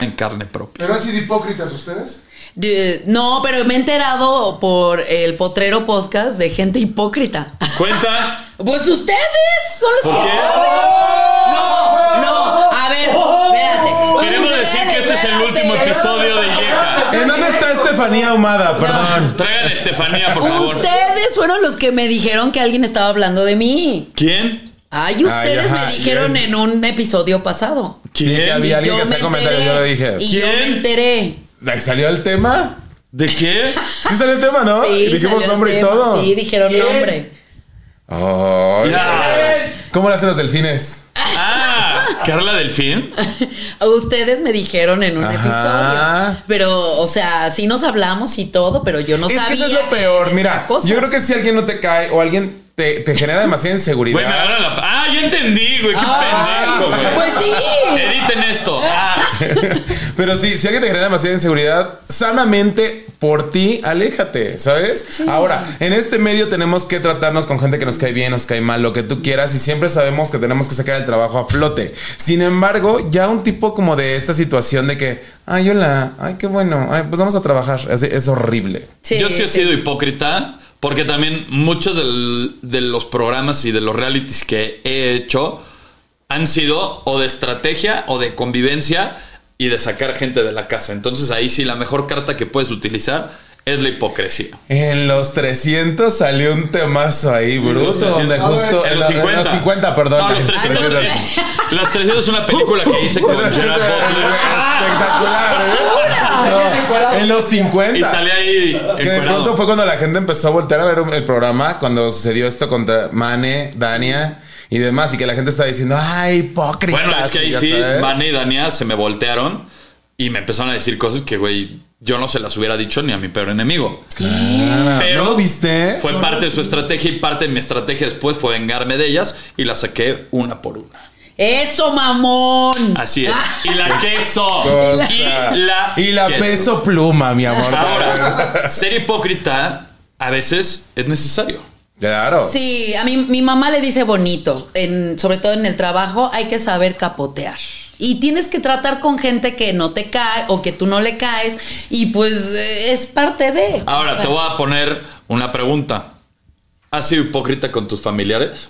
D: En carne propia.
I: ¿Pero han sido hipócritas ustedes?
E: De- no, pero me he enterado por el Potrero Podcast de gente hipócrita.
D: Cuenta.
E: Pues ustedes son los
D: ¿Por
E: que
D: qué?
E: No, no, a ver, espérate. Pues
D: Queremos decir que este es el último episodio de Yeka.
F: ¿En dónde está Estefanía Ahumada? Perdón.
D: Traigan a Estefanía, por favor.
E: Ustedes fueron los que me dijeron que alguien estaba hablando de mí.
D: ¿Quién?
E: Ay, ustedes
F: ajá,
E: me dijeron
F: ¿quién?
E: en un episodio pasado.
F: Sí, que había alguien que hacía comentarios, yo lo dije.
E: Y yo me
D: ¿Quién?
E: enteré.
F: ¿Ahí ¿Salió el tema?
D: ¿De qué?
F: Sí salió el tema, ¿no?
E: Sí,
F: y dijimos
E: salió el
F: nombre y todo.
E: Sí, dijeron nombre.
F: Ay,
D: Ya.
F: ¿Cómo le hacen los delfines?
D: Ah, Carla Delfín.
E: Ustedes me dijeron en un
F: Ajá.
E: episodio. Pero, o sea, sí nos hablamos y todo, pero yo no
F: es
E: sabía.
F: que eso es lo peor. Mira, yo creo que si alguien no te cae o alguien te, te genera demasiada inseguridad.
D: Güey, me agarran la. Ah, ya entendí, güey. Qué
E: Ah,
D: pendejo, güey.
E: Pues sí.
D: Editen esto. Ah.
F: Pero sí, si alguien te genera demasiada inseguridad, sanamente por ti, aléjate, ¿sabes? Ahora, en este medio tenemos que tratarnos con gente que nos cae bien, nos cae mal, lo que tú quieras, y siempre sabemos que tenemos que sacar el trabajo a flote. Sin embargo, ya un tipo como de esta situación de que, ay, hola, ay, qué bueno, ay, pues vamos a trabajar, es, es horrible.
E: Sí,
D: Yo sí he sido hipócrita porque también muchos del- de los programas y de los realities que he hecho han sido o de estrategia o de convivencia y de sacar gente de la casa. Entonces ahí sí la mejor carta que puedes utilizar es la hipocresía.
F: En los 300 salió un temazo ahí, bruto, donde justo
D: En
F: en,
D: los
F: lo- en
D: 50.
F: los 50, perdón.
D: No, los 300. Los 300 es una película que hice con Gerard Butler.
F: Espectacular, ¿eh? No, en los 50.
D: Y sale ahí
F: Que de pronto fue cuando la gente empezó a voltear a ver el programa, cuando sucedió esto contra Mane, Dania y demás, y que la gente estaba diciendo, ay, hipócrita.
D: Bueno, es que ahí sí, Vane y Dania se me voltearon y me empezaron a decir cosas que, güey, yo no se las hubiera dicho ni a mi peor enemigo. Pero
F: ¿No lo viste?
D: Fue parte de su estrategia y parte de mi estrategia después fue vengarme de ellas y las saqué una por una.
E: Eso, mamón.
D: Así es. Y la queso.
F: Cosa.
D: Y la,
F: Y la
D: queso.
F: peso pluma, mi amor.
D: Ahora, ser hipócrita a veces es necesario.
F: Claro.
E: Sí, a mí mi mamá le dice bonito, en, sobre todo en el trabajo hay que saber capotear. Y tienes que tratar con gente que no te cae o que tú no le caes y pues eh, es parte de.
D: Ahora,
E: O sea,
D: te voy a poner una pregunta. ¿Has sido hipócrita con tus familiares?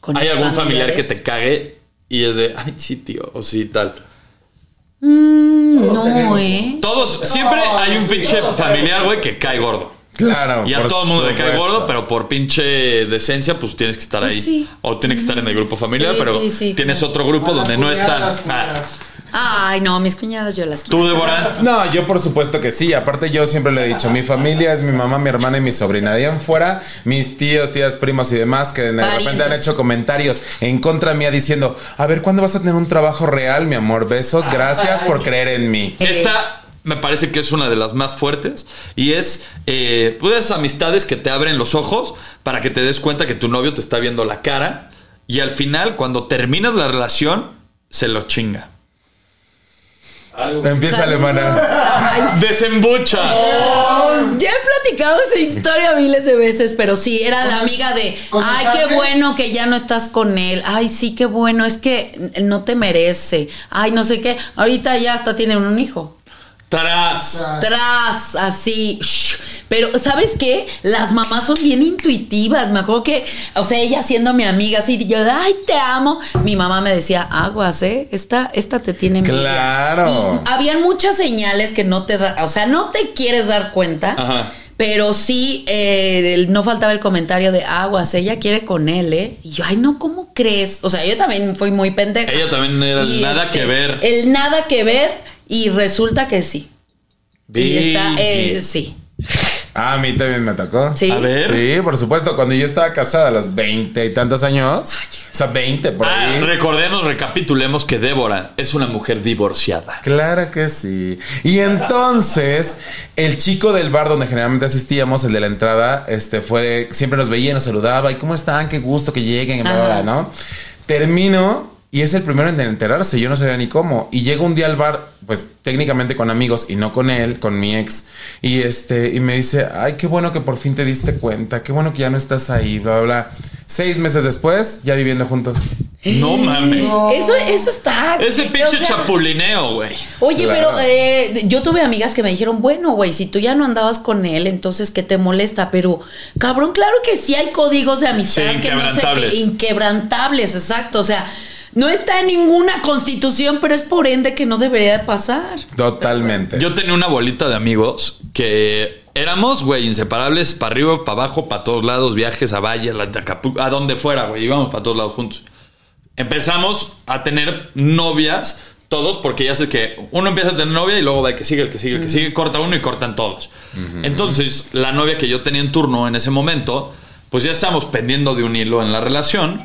E: con
D: ¿Hay algún familiar que te cague y es de, ay, sí, tío, o sí, tal?
E: No, ¿eh?
D: Todos, siempre hay un pinche familiar, güey, que cae gordo.
F: Claro.
D: Y a
F: por
D: todo el mundo le cae
F: supuesto.
D: gordo, pero por pinche decencia, pues tienes que estar
E: Pues
D: ahí.
E: sí.
D: O tienes que estar en el grupo familiar,
E: Sí,
D: pero
E: sí, sí,
D: tienes
E: claro.
D: otro grupo
I: A las
D: donde no están.
I: cuñadas,
D: Ah,
I: cuñadas.
E: Ay, no, mis cuñadas yo las quiero.
D: Tú, Débora.
F: No, yo por supuesto que sí. Aparte, yo siempre le he dicho, mi familia es mi mamá, mi hermana y mi sobrina. De ahí en fuera, mis tíos, tías, primos y demás que de repente han hecho comentarios en contra mía diciendo, a ver, ¿cuándo vas a tener un trabajo real, mi amor? Besos, gracias por creer en mí.
D: Esta me parece que es una de las más fuertes y es eh, pues, esas amistades que te abren los ojos para que te des cuenta que tu novio te está viendo la cara y al final, cuando terminas la relación, se lo chinga.
F: Empieza alemana.
D: Desembucha.
E: Ya he platicado esa historia miles de veces, pero sí, era la amiga de, ay, qué bueno que ya no estás con él, ay, sí, qué bueno, es que no te merece, ay, no sé qué, ahorita ya hasta tienen un hijo.
D: Tras.
E: Tras, así. Pero, ¿sabes qué? Las mamás son bien intuitivas. Me acuerdo que, o sea, ella siendo mi amiga, así, yo, ay, te amo. Mi mamá me decía, aguas, ¿eh? Esta, esta te tiene envidia".
F: Claro.
E: Y habían muchas señales que no te da, o sea, no te quieres dar cuenta.
D: Ajá.
E: Pero sí, eh, no faltaba el comentario de aguas, ella quiere con él, ¿eh? Y yo, ay, no, ¿cómo crees? O sea, yo también fui muy pendeja.
D: Ella también era el
E: Y,
D: nada
E: este,
D: que ver.
E: El nada que ver, y resulta que sí. Y está, eh, sí.
F: Ah, a mí también me tocó.
E: Sí.
D: A ver.
F: Sí, por supuesto. Cuando yo estaba casada a los 20 y tantos años, o sea, 20 por
D: Ah,
F: ahí.
D: recordemos, recapitulemos que Débora es una mujer divorciada.
F: Claro que sí. Y entonces, el chico del bar donde generalmente asistíamos, el de la entrada, este fue, siempre nos veía, nos saludaba, y cómo están, qué gusto que lleguen, y bla, bla. ¿no? Termino y es el primero en enterarse, yo no sabía ni cómo. Y llega un día al bar, pues técnicamente con amigos y no con él, con mi ex, y este, y me dice, ay, qué bueno que por fin te diste cuenta, qué bueno que ya no estás ahí, bla, bla, bla. Seis meses después, ya viviendo juntos.
D: No mames.
E: Eso, eso está.
D: Ese
E: o
D: pinche
E: sea,
D: chapulineo, güey.
E: Oye,
F: Claro.
E: pero eh, yo tuve amigas que me dijeron, bueno, güey, si tú ya no andabas con él, entonces ¿qué te molesta? Pero, cabrón, claro que sí hay códigos de amistad
D: Sí,
E: que no sé qué, inquebrantables, exacto. O sea, no está en ninguna constitución, pero es por ende que no debería de pasar.
F: Totalmente.
D: Yo tenía una bolita de amigos que éramos, güey, inseparables, para arriba, para abajo, para todos lados, viajes a Valle, a, Acapulco, donde fuera, güey, íbamos para todos lados juntos. Empezamos a tener novias, todos, porque ya sé que uno empieza a tener novia y luego va el que sigue, el que sigue, el que sigue, corta uno y cortan todos. Entonces, la novia que yo tenía en turno en ese momento, pues ya estábamos pendiendo de un hilo en la relación.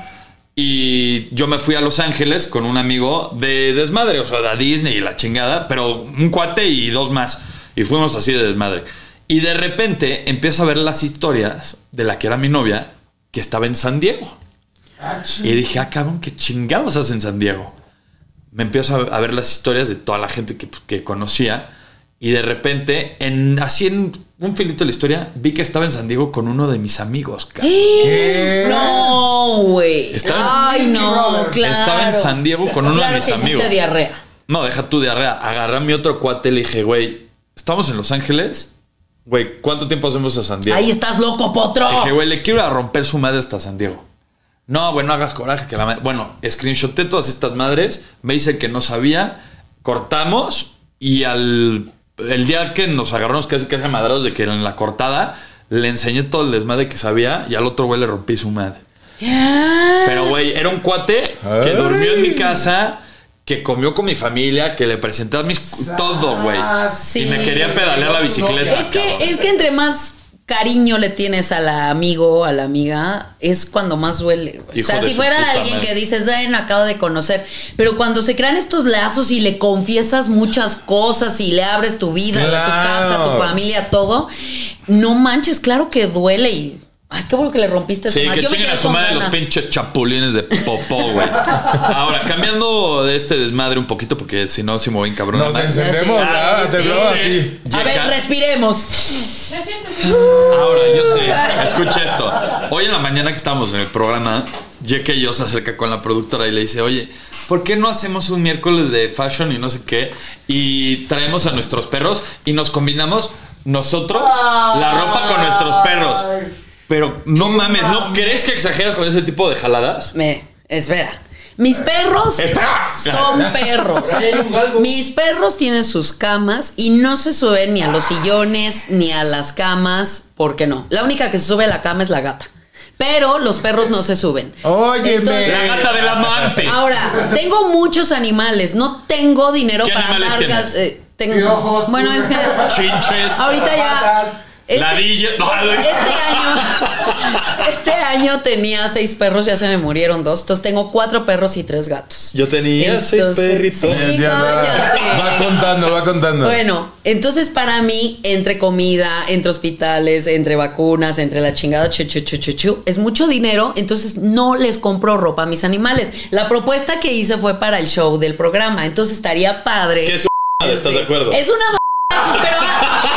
D: Y yo me fui a Los Ángeles con un amigo de desmadre, o sea, de Disney y la chingada, pero un cuate y dos más. Y fuimos así de desmadre. Y de repente empiezo a ver las historias de la que era mi novia, que estaba en San Diego. Y dije, ah, cabrón, qué chingados hace en San Diego. Me empiezo a, ver las historias de toda la gente que, que conocía. Y de repente, en, así en un filito de la historia, vi que estaba en San Diego con uno de mis amigos. cabrón.
F: ¿Qué?
E: No, güey. Ay, no, claro.
D: Estaba en San Diego con uno
E: claro
D: de mis
E: que
D: amigos.
E: diarrea.
D: No, deja tu diarrea. Agarré a mi otro cuate y le dije, güey, estamos en Los Ángeles. Güey, ¿cuánto tiempo hacemos a San Diego?
E: Ahí estás loco, potro.
D: Dije, güey, le quiero ir a romper su madre hasta San Diego. No, güey, no hagas coraje. Que la ma- bueno, screenshoté todas estas madres. Me dice que no sabía. Cortamos. Y al el día que nos agarramos casi casi a madrados de que en la cortada le enseñé todo el desmadre que sabía. Y al otro güey le rompí su madre. Pero, güey, era un cuate que
F: Ay.
D: durmió en mi casa. Que comió con mi familia, que le presenté a mis... Todo, güey.
E: Sí.
D: Y me quería pedalear la bicicleta.
E: Es que,
D: cabrón.
E: es que entre más cariño le tienes al amigo, a la amiga, es cuando más duele. O sea, si fuera alguien
D: madre.
E: que dices, bueno, acabo de conocer, pero cuando se crean estos lazos y le confiesas muchas cosas y le abres tu vida, tu casa, tu familia, todo, no manches, claro que duele y... Ay, qué bueno que le rompiste su
D: Sí,
E: madre.
D: que chinguen a su madre los pinches chapulines de popó, güey. Ahora, cambiando de este desmadre un poquito, porque si no, si me voy en cabrón.
F: Nos encendemos,
E: Sí,
F: ah,
E: sí, sí. A ver, respiremos.
D: Ahora, yo sé. Escucha esto. Hoy en la mañana que estábamos en el programa, y yo se acerca con la productora y le dice, oye, ¿por qué no hacemos un miércoles de fashion y no sé qué? Y traemos a nuestros perros y nos combinamos nosotros la ropa con nuestros perros. Pero no mames, ¿no crees que exageras con ese tipo de jaladas?
E: Me, espera. Mis perros son perros. Mis perros tienen sus camas y no se suben ni a los sillones ni a las camas. ¿Por qué no? La única que se sube a la cama es la gata. Pero los perros no se suben.
F: Óyeme.
E: Entonces-
D: La gata del amante.
E: Ahora, tengo muchos animales. No no dinero
D: ¿Qué
E: para
D: animales
E: gas- eh, tengo-
I: Piojos,
E: bueno, es que
D: Chinches.
E: ahorita ya. Este.
D: No,
E: este año, este año tenía seis perros, ya se me murieron dos. Entonces tengo cuatro perros y tres gatos.
D: Yo tenía seis perritos.
E: sí,
F: va, contando, va contando.
E: Bueno, entonces para mí, entre comida, entre hospitales, entre vacunas, entre la chingada chu, chu, chu, chu, chu, es mucho dinero, entonces no les compro ropa a mis animales. La propuesta que hice fue para el show del programa, entonces estaría padre.
D: Que su mamada, ¿estás de acuerdo?
E: Es una mamada, pero,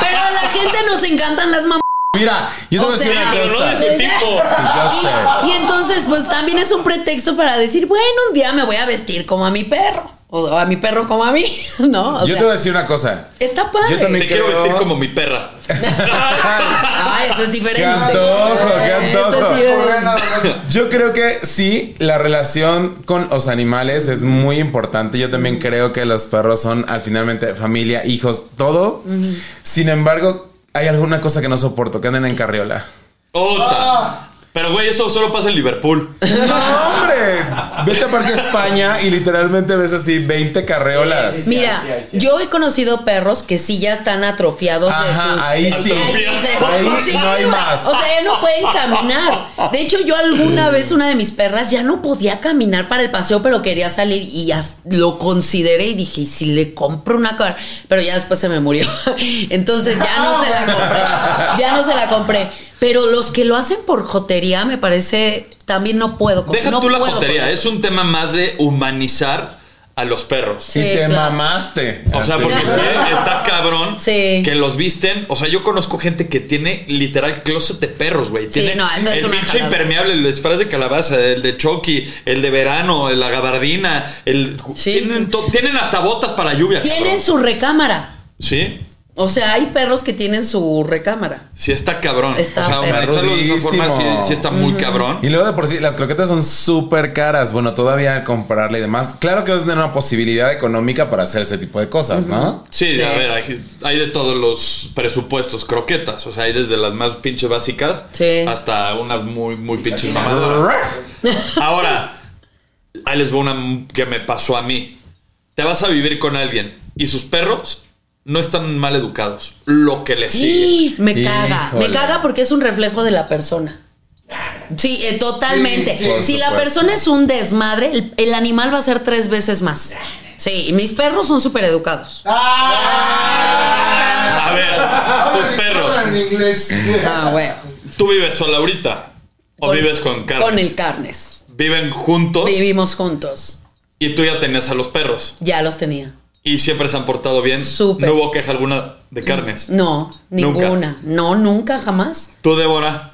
E: pero a la gente nos encantan las mamadas.
F: Mira, yo te voy a decir una
D: pero no de ese tipo.
F: Sí, yo sé.
E: Y, y entonces, pues también es un pretexto para decir, bueno, un día me voy a vestir como a mi perro. O a mi perro como a mí, ¿no? O
F: Yo
E: sea,
F: te voy a decir una cosa.
E: está padre.
F: Yo también
D: Te quiero
F: creo-
D: vestir como mi perra.
E: Ah, eso es diferente.
F: ¡Qué antojo, qué
E: Eso
F: antojo!
E: sí es-
F: Yo creo que sí, la relación con los animales es muy importante. Yo también creo que los perros son al finalmente familia, hijos, todo. Sin embargo, hay alguna cosa que no soporto, que anden en carriola.
D: Ota. Pero, güey, eso solo pasa en Liverpool.
F: No, hombre. Vete a Parque España y literalmente ves así 20 carreolas.
E: Mira, yo he conocido perros que sí ya están atrofiados de
F: Ajá,
E: sus.
F: ahí sí.
E: dices,
F: Ahí
E: sí,
F: no hay más.
E: O sea, ya no pueden caminar. De hecho, yo alguna vez, una de mis perras ya no podía caminar para el paseo, pero quería salir y as- lo consideré y dije, ¿y si le compro una car? Pero ya después se me murió. Entonces ya no se la compré. Ya no se la compré. Pero los que lo hacen por jotería, me parece, también no puedo.
D: Deja
E: no
D: tú la jotería. Es un tema más de humanizar a los perros.
F: y
E: Sí,
F: te
E: claro.
F: mamaste.
D: O sea, porque sí, está cabrón
E: Sí.
D: que los visten. O sea, yo conozco gente que tiene literal closet de perros, güey. Tiene
E: no, es
D: el
E: una
D: pinche impermeable, el disfraz de calabaza, el de Chucky, el de verano, la gabardina, el
E: Sí.
D: tienen, tienen hasta botas para lluvia.
E: Tienen
D: cabrón.
E: su recámara.
D: Sí.
E: O sea, hay perros que tienen su recámara.
D: Sí está cabrón.
E: Está
D: o sea, organizarlo de esa forma sí, está muy cabrón.
F: Y luego de por sí, las croquetas son súper caras. Bueno, todavía comprarle y demás. Claro que vas a tener una posibilidad económica para hacer ese tipo de cosas, ¿no?
D: Sí,
E: Sí.
D: a ver, hay, hay de todos los presupuestos, croquetas. O sea, hay desde las más pinche básicas
E: Sí.
D: hasta unas muy, muy pinches mamadas. Ahora, ahí les voy una que me pasó a mí. Te vas a vivir con alguien y sus perros no están mal educados. Lo que les sigue.
E: Sí, me caga.
F: Híjole.
E: Me caga porque es un reflejo de la persona. Sí, eh, totalmente.
F: Sí,
E: si la persona es un desmadre, el, el animal va a ser tres veces más. Sí, y mis perros son súper educados.
D: A ver, tus perros.
I: En inglés.
E: Ah, bueno.
D: ¿Tú vives sola ahorita? ¿O vives con Carlos?
E: Con el carnes.
D: ¿Viven juntos?
E: Vivimos juntos.
D: Y tú ya tenías a los perros.
E: Ya los tenía.
D: Y siempre se han portado bien.
E: Súper.
D: No hubo queja alguna de carnes.
E: No,
D: Nunca.
E: ninguna. No, nunca, jamás.
D: Tú, Débora.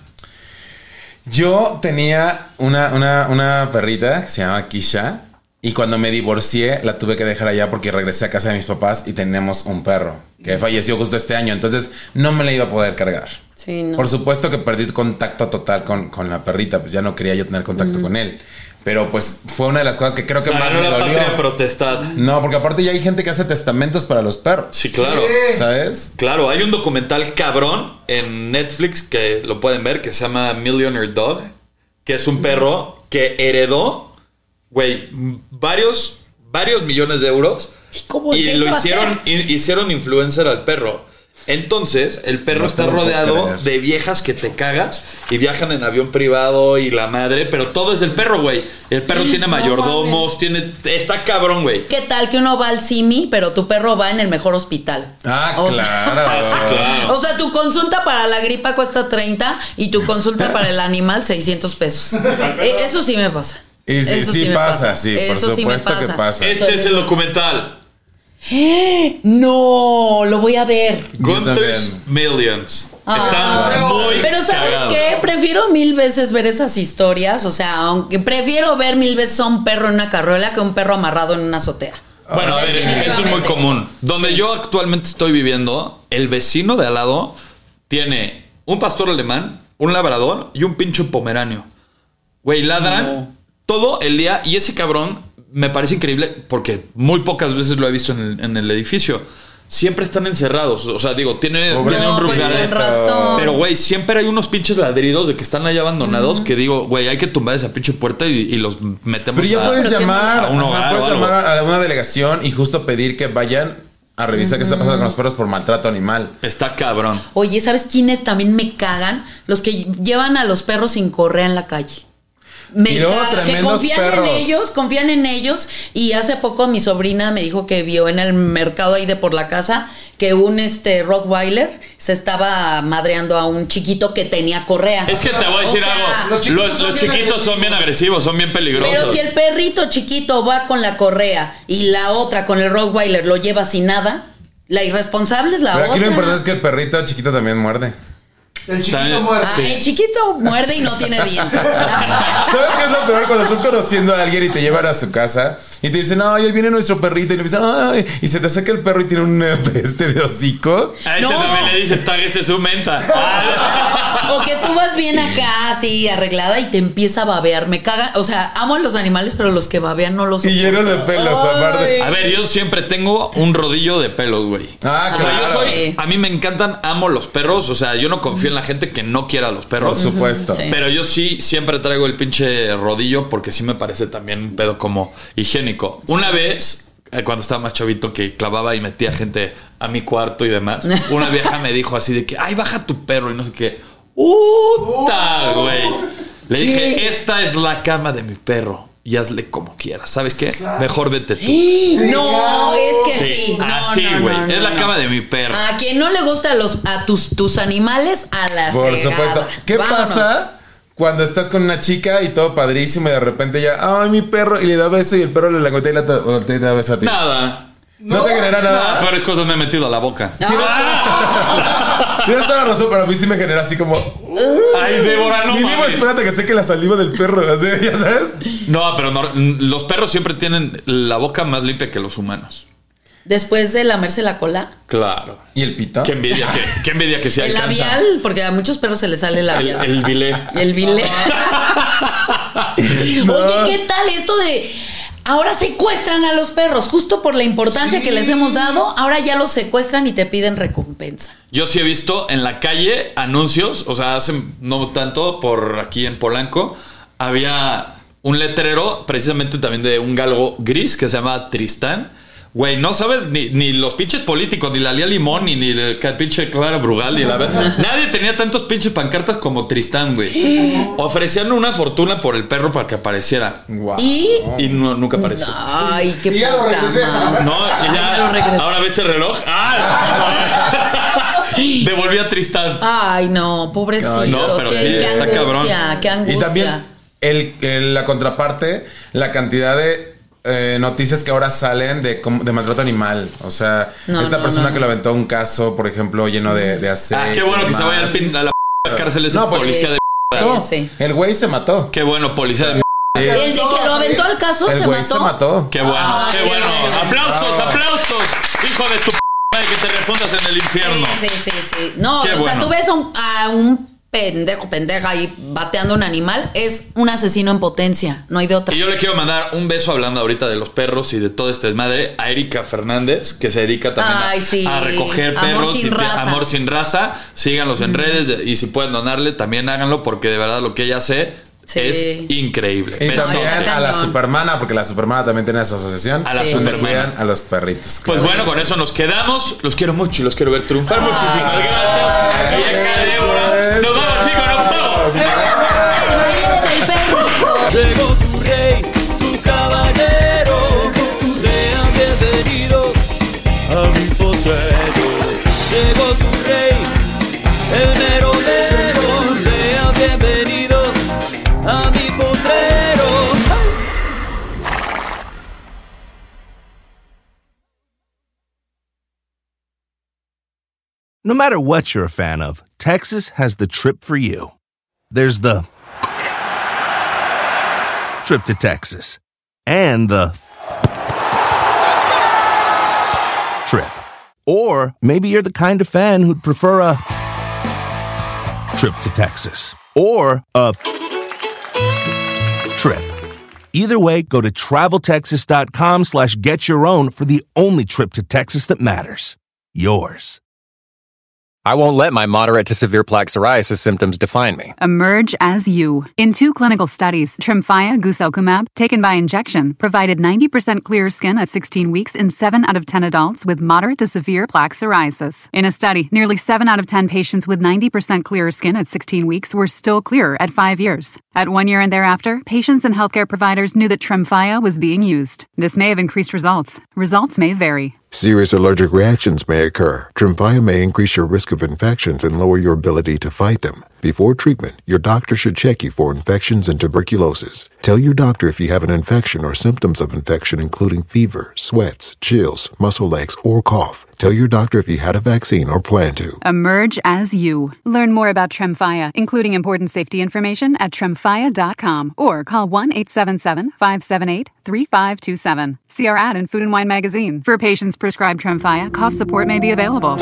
F: Yo tenía una, una, una perrita que se llama Kisha. Y cuando me divorcié, la tuve que dejar allá porque regresé a casa de mis papás y tenemos un perro que falleció justo este año. Entonces no me la iba a poder cargar.
E: Sí, no.
F: Por supuesto que perdí contacto total con, con la perrita, pues ya no quería yo tener contacto con él. Pero pues fue una de las cosas que creo que
D: O sea,
F: más
D: no
F: me dolió. No, porque aparte ya hay gente que hace testamentos para los perros.
D: Sí, claro.
F: ¿Sabes?
D: Claro, hay un documental cabrón en Netflix que lo pueden ver que se llama Millionaire Dog, que es un perro que heredó, güey, varios, varios millones de euros
E: ¿Cómo?
D: y
E: ¿Qué
D: lo hicieron, hicieron influencer al perro. Entonces, el perro
F: No
D: está rodeado de viejas que te cagas y viajan en avión privado y la madre, pero todo es del perro, güey. El perro tiene mayordomos, tiene. Está cabrón, güey.
E: ¿Qué tal que uno va al CIMI, pero tu perro va en el mejor hospital?
F: Ah,
E: O
F: claro.
E: O sea, tu consulta para la gripa cuesta 30 y tu consulta para el animal 600 pesos. Eh, Eso sí me pasa.
F: Y sí,
E: Eso
F: sí
E: me
F: pasa, sí, por
E: Eso sí me
F: supuesto que pasa.
D: Este es el documental.
E: ¡Eh! No, lo voy a ver.
D: Gunther's. Millions.
E: Ah.
D: Está muy
E: Pero ¿sabes
D: cagado.
E: qué? Prefiero mil veces ver esas historias. O sea, aunque prefiero ver mil veces a un perro en una carruela que un perro amarrado en una azotea.
D: Bueno, a ver, eso es muy común. Donde yo actualmente estoy viviendo, el vecino de al lado tiene un pastor alemán, un labrador y un pinche pomeranio. Güey, ladran todo el día y ese cabrón me parece increíble porque muy pocas veces lo he visto en el, en el edificio. Siempre están encerrados. O sea, digo, tiene, tiene un
E: No,
D: roof
E: pues
D: garden.
E: con razón.
D: Pero, güey, siempre hay unos pinches ladridos de que están ahí abandonados que digo, güey, hay que tumbar esa pinche puerta y, y los metemos
F: Pero ya
D: a-
F: puedes llamar
D: a un hogar
F: puedes
D: o algo.
F: llamar a una delegación y justo pedir que vayan a revisar qué está pasando con los perros por maltrato animal.
D: Está cabrón.
E: Oye, ¿sabes quiénes también me cagan? Los que llevan a los perros sin correa en la calle. Me que confían
F: perros.
E: en ellos, confían en ellos. Y hace poco mi sobrina me dijo que vio en el mercado ahí de por la casa que un este Rottweiler se estaba madreando a un chiquito que tenía correa.
D: Es que te voy a decir
E: O sea,
D: algo.
I: los chiquitos
D: Los,
I: son
D: los
I: bien
D: chiquitos son bien agresivos, son bien peligrosos.
E: Pero si el perrito chiquito va con la correa y la otra con el Rottweiler lo lleva sin nada, la irresponsable es la
F: Pero
E: otra.
F: aquí lo importante es que el perrito chiquito también muerde.
I: El chiquito
D: También-
I: muerde.
E: Ah, el chiquito muerde y no tiene dientes.
F: ¿Sabes qué es lo peor? Cuando estás conociendo a alguien y te llevan a su casa y te dicen, ay, ahí viene nuestro perrito. Y le dicen, ay, y se te acerca el perro y tiene un peste de hocico.
D: A ese
E: No.
D: también le dice, táguese su menta.
E: O que tú vas bien acá, así arreglada, y te empieza a babear. Me cagan. O sea, amo a los animales, pero los que babean no los
F: Y llenos de pelos, aparte.
D: A ver, yo siempre tengo un rodillo de pelos, güey.
F: Ah,
D: O sea, yo
F: claro.
D: soy, a mí me encantan, amo los perros. O sea, yo no confío en la gente que no quiera a los
F: Por
D: perros.
F: supuesto.
E: Sí.
D: Pero yo sí siempre traigo el pinche rodillo porque sí me parece también un pedo como higiénico. Una vez, eh, cuando estaba más chavito, que clavaba y metía gente a mi cuarto y demás, una vieja me dijo así de que, ay, baja tu perro y no sé qué. ¡Puta, güey! Le dije, esta es la cama de mi perro y hazle como quieras. ¿Sabes qué? Mejor vete tú.
E: No, es que sí. No,
D: así,
E: no,
D: güey.
E: no, no,
D: es la
E: no.
D: cama de mi perro.
E: A quien no le gusta a los a tus, tus animales, a la
F: Por
E: fregada.
F: supuesto. ¿Qué
E: Vámonos.
F: pasa cuando estás con una chica y todo padrísimo y de repente ya, ay, mi perro, y le da beso y el perro le langotea y la y te da beso a ti?
D: Nada.
F: No, te genera
D: Nada,
F: nada.
D: peores cosas me he metido a la boca.
F: Tienes toda la razón, pero a mí sí me genera así como.
D: Ay, Débora, no
F: Mínimo,
D: mames.
F: espérate que seque la saliva del perro, así, ya sabes.
D: No, pero no- los perros siempre tienen la boca más limpia que los humanos.
E: Después de lamerse la cola,
D: Claro.
F: ¿Y el pito?
D: Qué envidia que, qué envidia que se
E: el
D: alcanza.
E: labial, porque a muchos perros se les sale el
D: El,
E: labial.
D: el bilé.
E: El bile. Oye, ¿qué tal esto de ahora secuestran a los perros? Justo por la importancia que les hemos dado, ahora ya los secuestran y te piden recompensa.
D: Yo sí he visto en la calle anuncios, o sea, hace no tanto por aquí en Polanco, había un letrero precisamente también de un galgo gris que se llama Tristán. Güey, no sabes ni, ni los pinches políticos, ni la Lía Limón, ni, ni el pinche Clara Brugal, ni la Nadie tenía tantos pinches pancartas como Tristán, güey. Ofrecían una fortuna por el perro para que apareciera.
F: Guau.
E: Y
D: Y no- nunca apareció.
E: ay, qué
I: Y ya lo
E: poca
I: regresé.
E: más.
D: No, y
E: Ya lo
D: ya.
E: regresé.
D: Ahora ves este reloj. ¡Ah! Devolví a Tristán.
E: Ay, no, pobrecito.
D: Ay, no, pero
E: qué,
D: sí,
E: qué
D: está
E: angustia,
D: cabrón.
E: qué angustia.
F: Y también el, el- la contraparte, la cantidad de eh, noticias que ahora salen de, cómo- de maltrato animal. O sea,
E: No,
F: esta
E: no,
F: persona
E: no.
F: que lo aventó un caso, por ejemplo, lleno de, de aceite.
D: Ah, qué bueno que se vaya al fin a la p- cárcel ese
F: No, pues,
D: policía de
F: No,
E: Sí, sí.
F: El güey se mató.
D: Qué bueno, policía de
E: El de que lo aventó al caso
F: El
E: se
F: güey
E: mató.
F: se mató.
D: Qué bueno,
E: Ah,
D: qué
E: qué
D: bueno.
E: bueno.
D: Aplausos, aplausos. Hijo de tu p madre, que te refundas en el infierno.
E: Sí, sí, sí, sí. No,
D: Qué
E: o sea, tú ves a un, a un pendejo, pendeja ahí bateando un animal, es un asesino en potencia, no hay de otra.
D: Y yo le quiero mandar un beso hablando ahorita de los perros y de todo este desmadre a Erika Fernández, que se dedica también a-
E: Ay, sí.
D: a, recoger
E: Amor
D: perros
E: sin
D: y te-
E: raza.
D: amor sin raza. Síganlos en redes y si pueden donarle, también háganlo porque de verdad lo que ella hace
E: Sí.
D: es increíble.
F: Y
D: Besos.
F: también a la supermana, porque la supermana también tiene su asociación.
D: A la
E: Sí.
D: Supermana.
F: a los perritos.
D: Pues bueno, con eso nos quedamos. Los quiero mucho y los quiero ver triunfar. Muchísimas gracias. Y. Nos vamos, chicos, nos vamos.
E: El baile del perro.
H: Llegó tu rey, tu caballero. Sean bienvenidos a mi potrero. Llegó tu rey, el merodero. Sean bienvenidos a mi potrero.
J: No matter what you're a fan of, Texas has the trip for you. There's the trip to Texas and the trip. Or maybe you're the kind of fan who'd prefer a trip to Texas or a trip. Either way, go to traveltexas.com slash get your own for the only trip to Texas that matters. Yours.
A: I won't let my moderate to severe plaque psoriasis symptoms define me.
B: Emerge as you. In two clinical studies, Tremfya guselkumab, taken by injection, provided 90% clearer skin at 16 weeks in 7 out of 10 adults with moderate to severe plaque psoriasis. In a study, nearly 7 out of 10 patients with 90% clearer skin at 16 weeks were still clearer at 5 years. At 1 year and thereafter, patients and healthcare providers knew that Tremfya was being used. This may have increased results. Results may vary.
C: Serious allergic reactions may occur. Tremfya may increase your risk of infections and lower your ability to fight them. Before treatment, your doctor should check you for infections and tuberculosis. Tell your doctor if you have an infection or symptoms of infection, including fever, sweats, chills, muscle aches, or cough. Tell your doctor if you had a vaccine or plan to.
B: Emerge as you. Learn more about Tremfya, including important safety information at tremfya.com or call 1 877 578 3527. See our ad in Food and Wine magazine. For patients prescribed Tremfya, cost support may be available.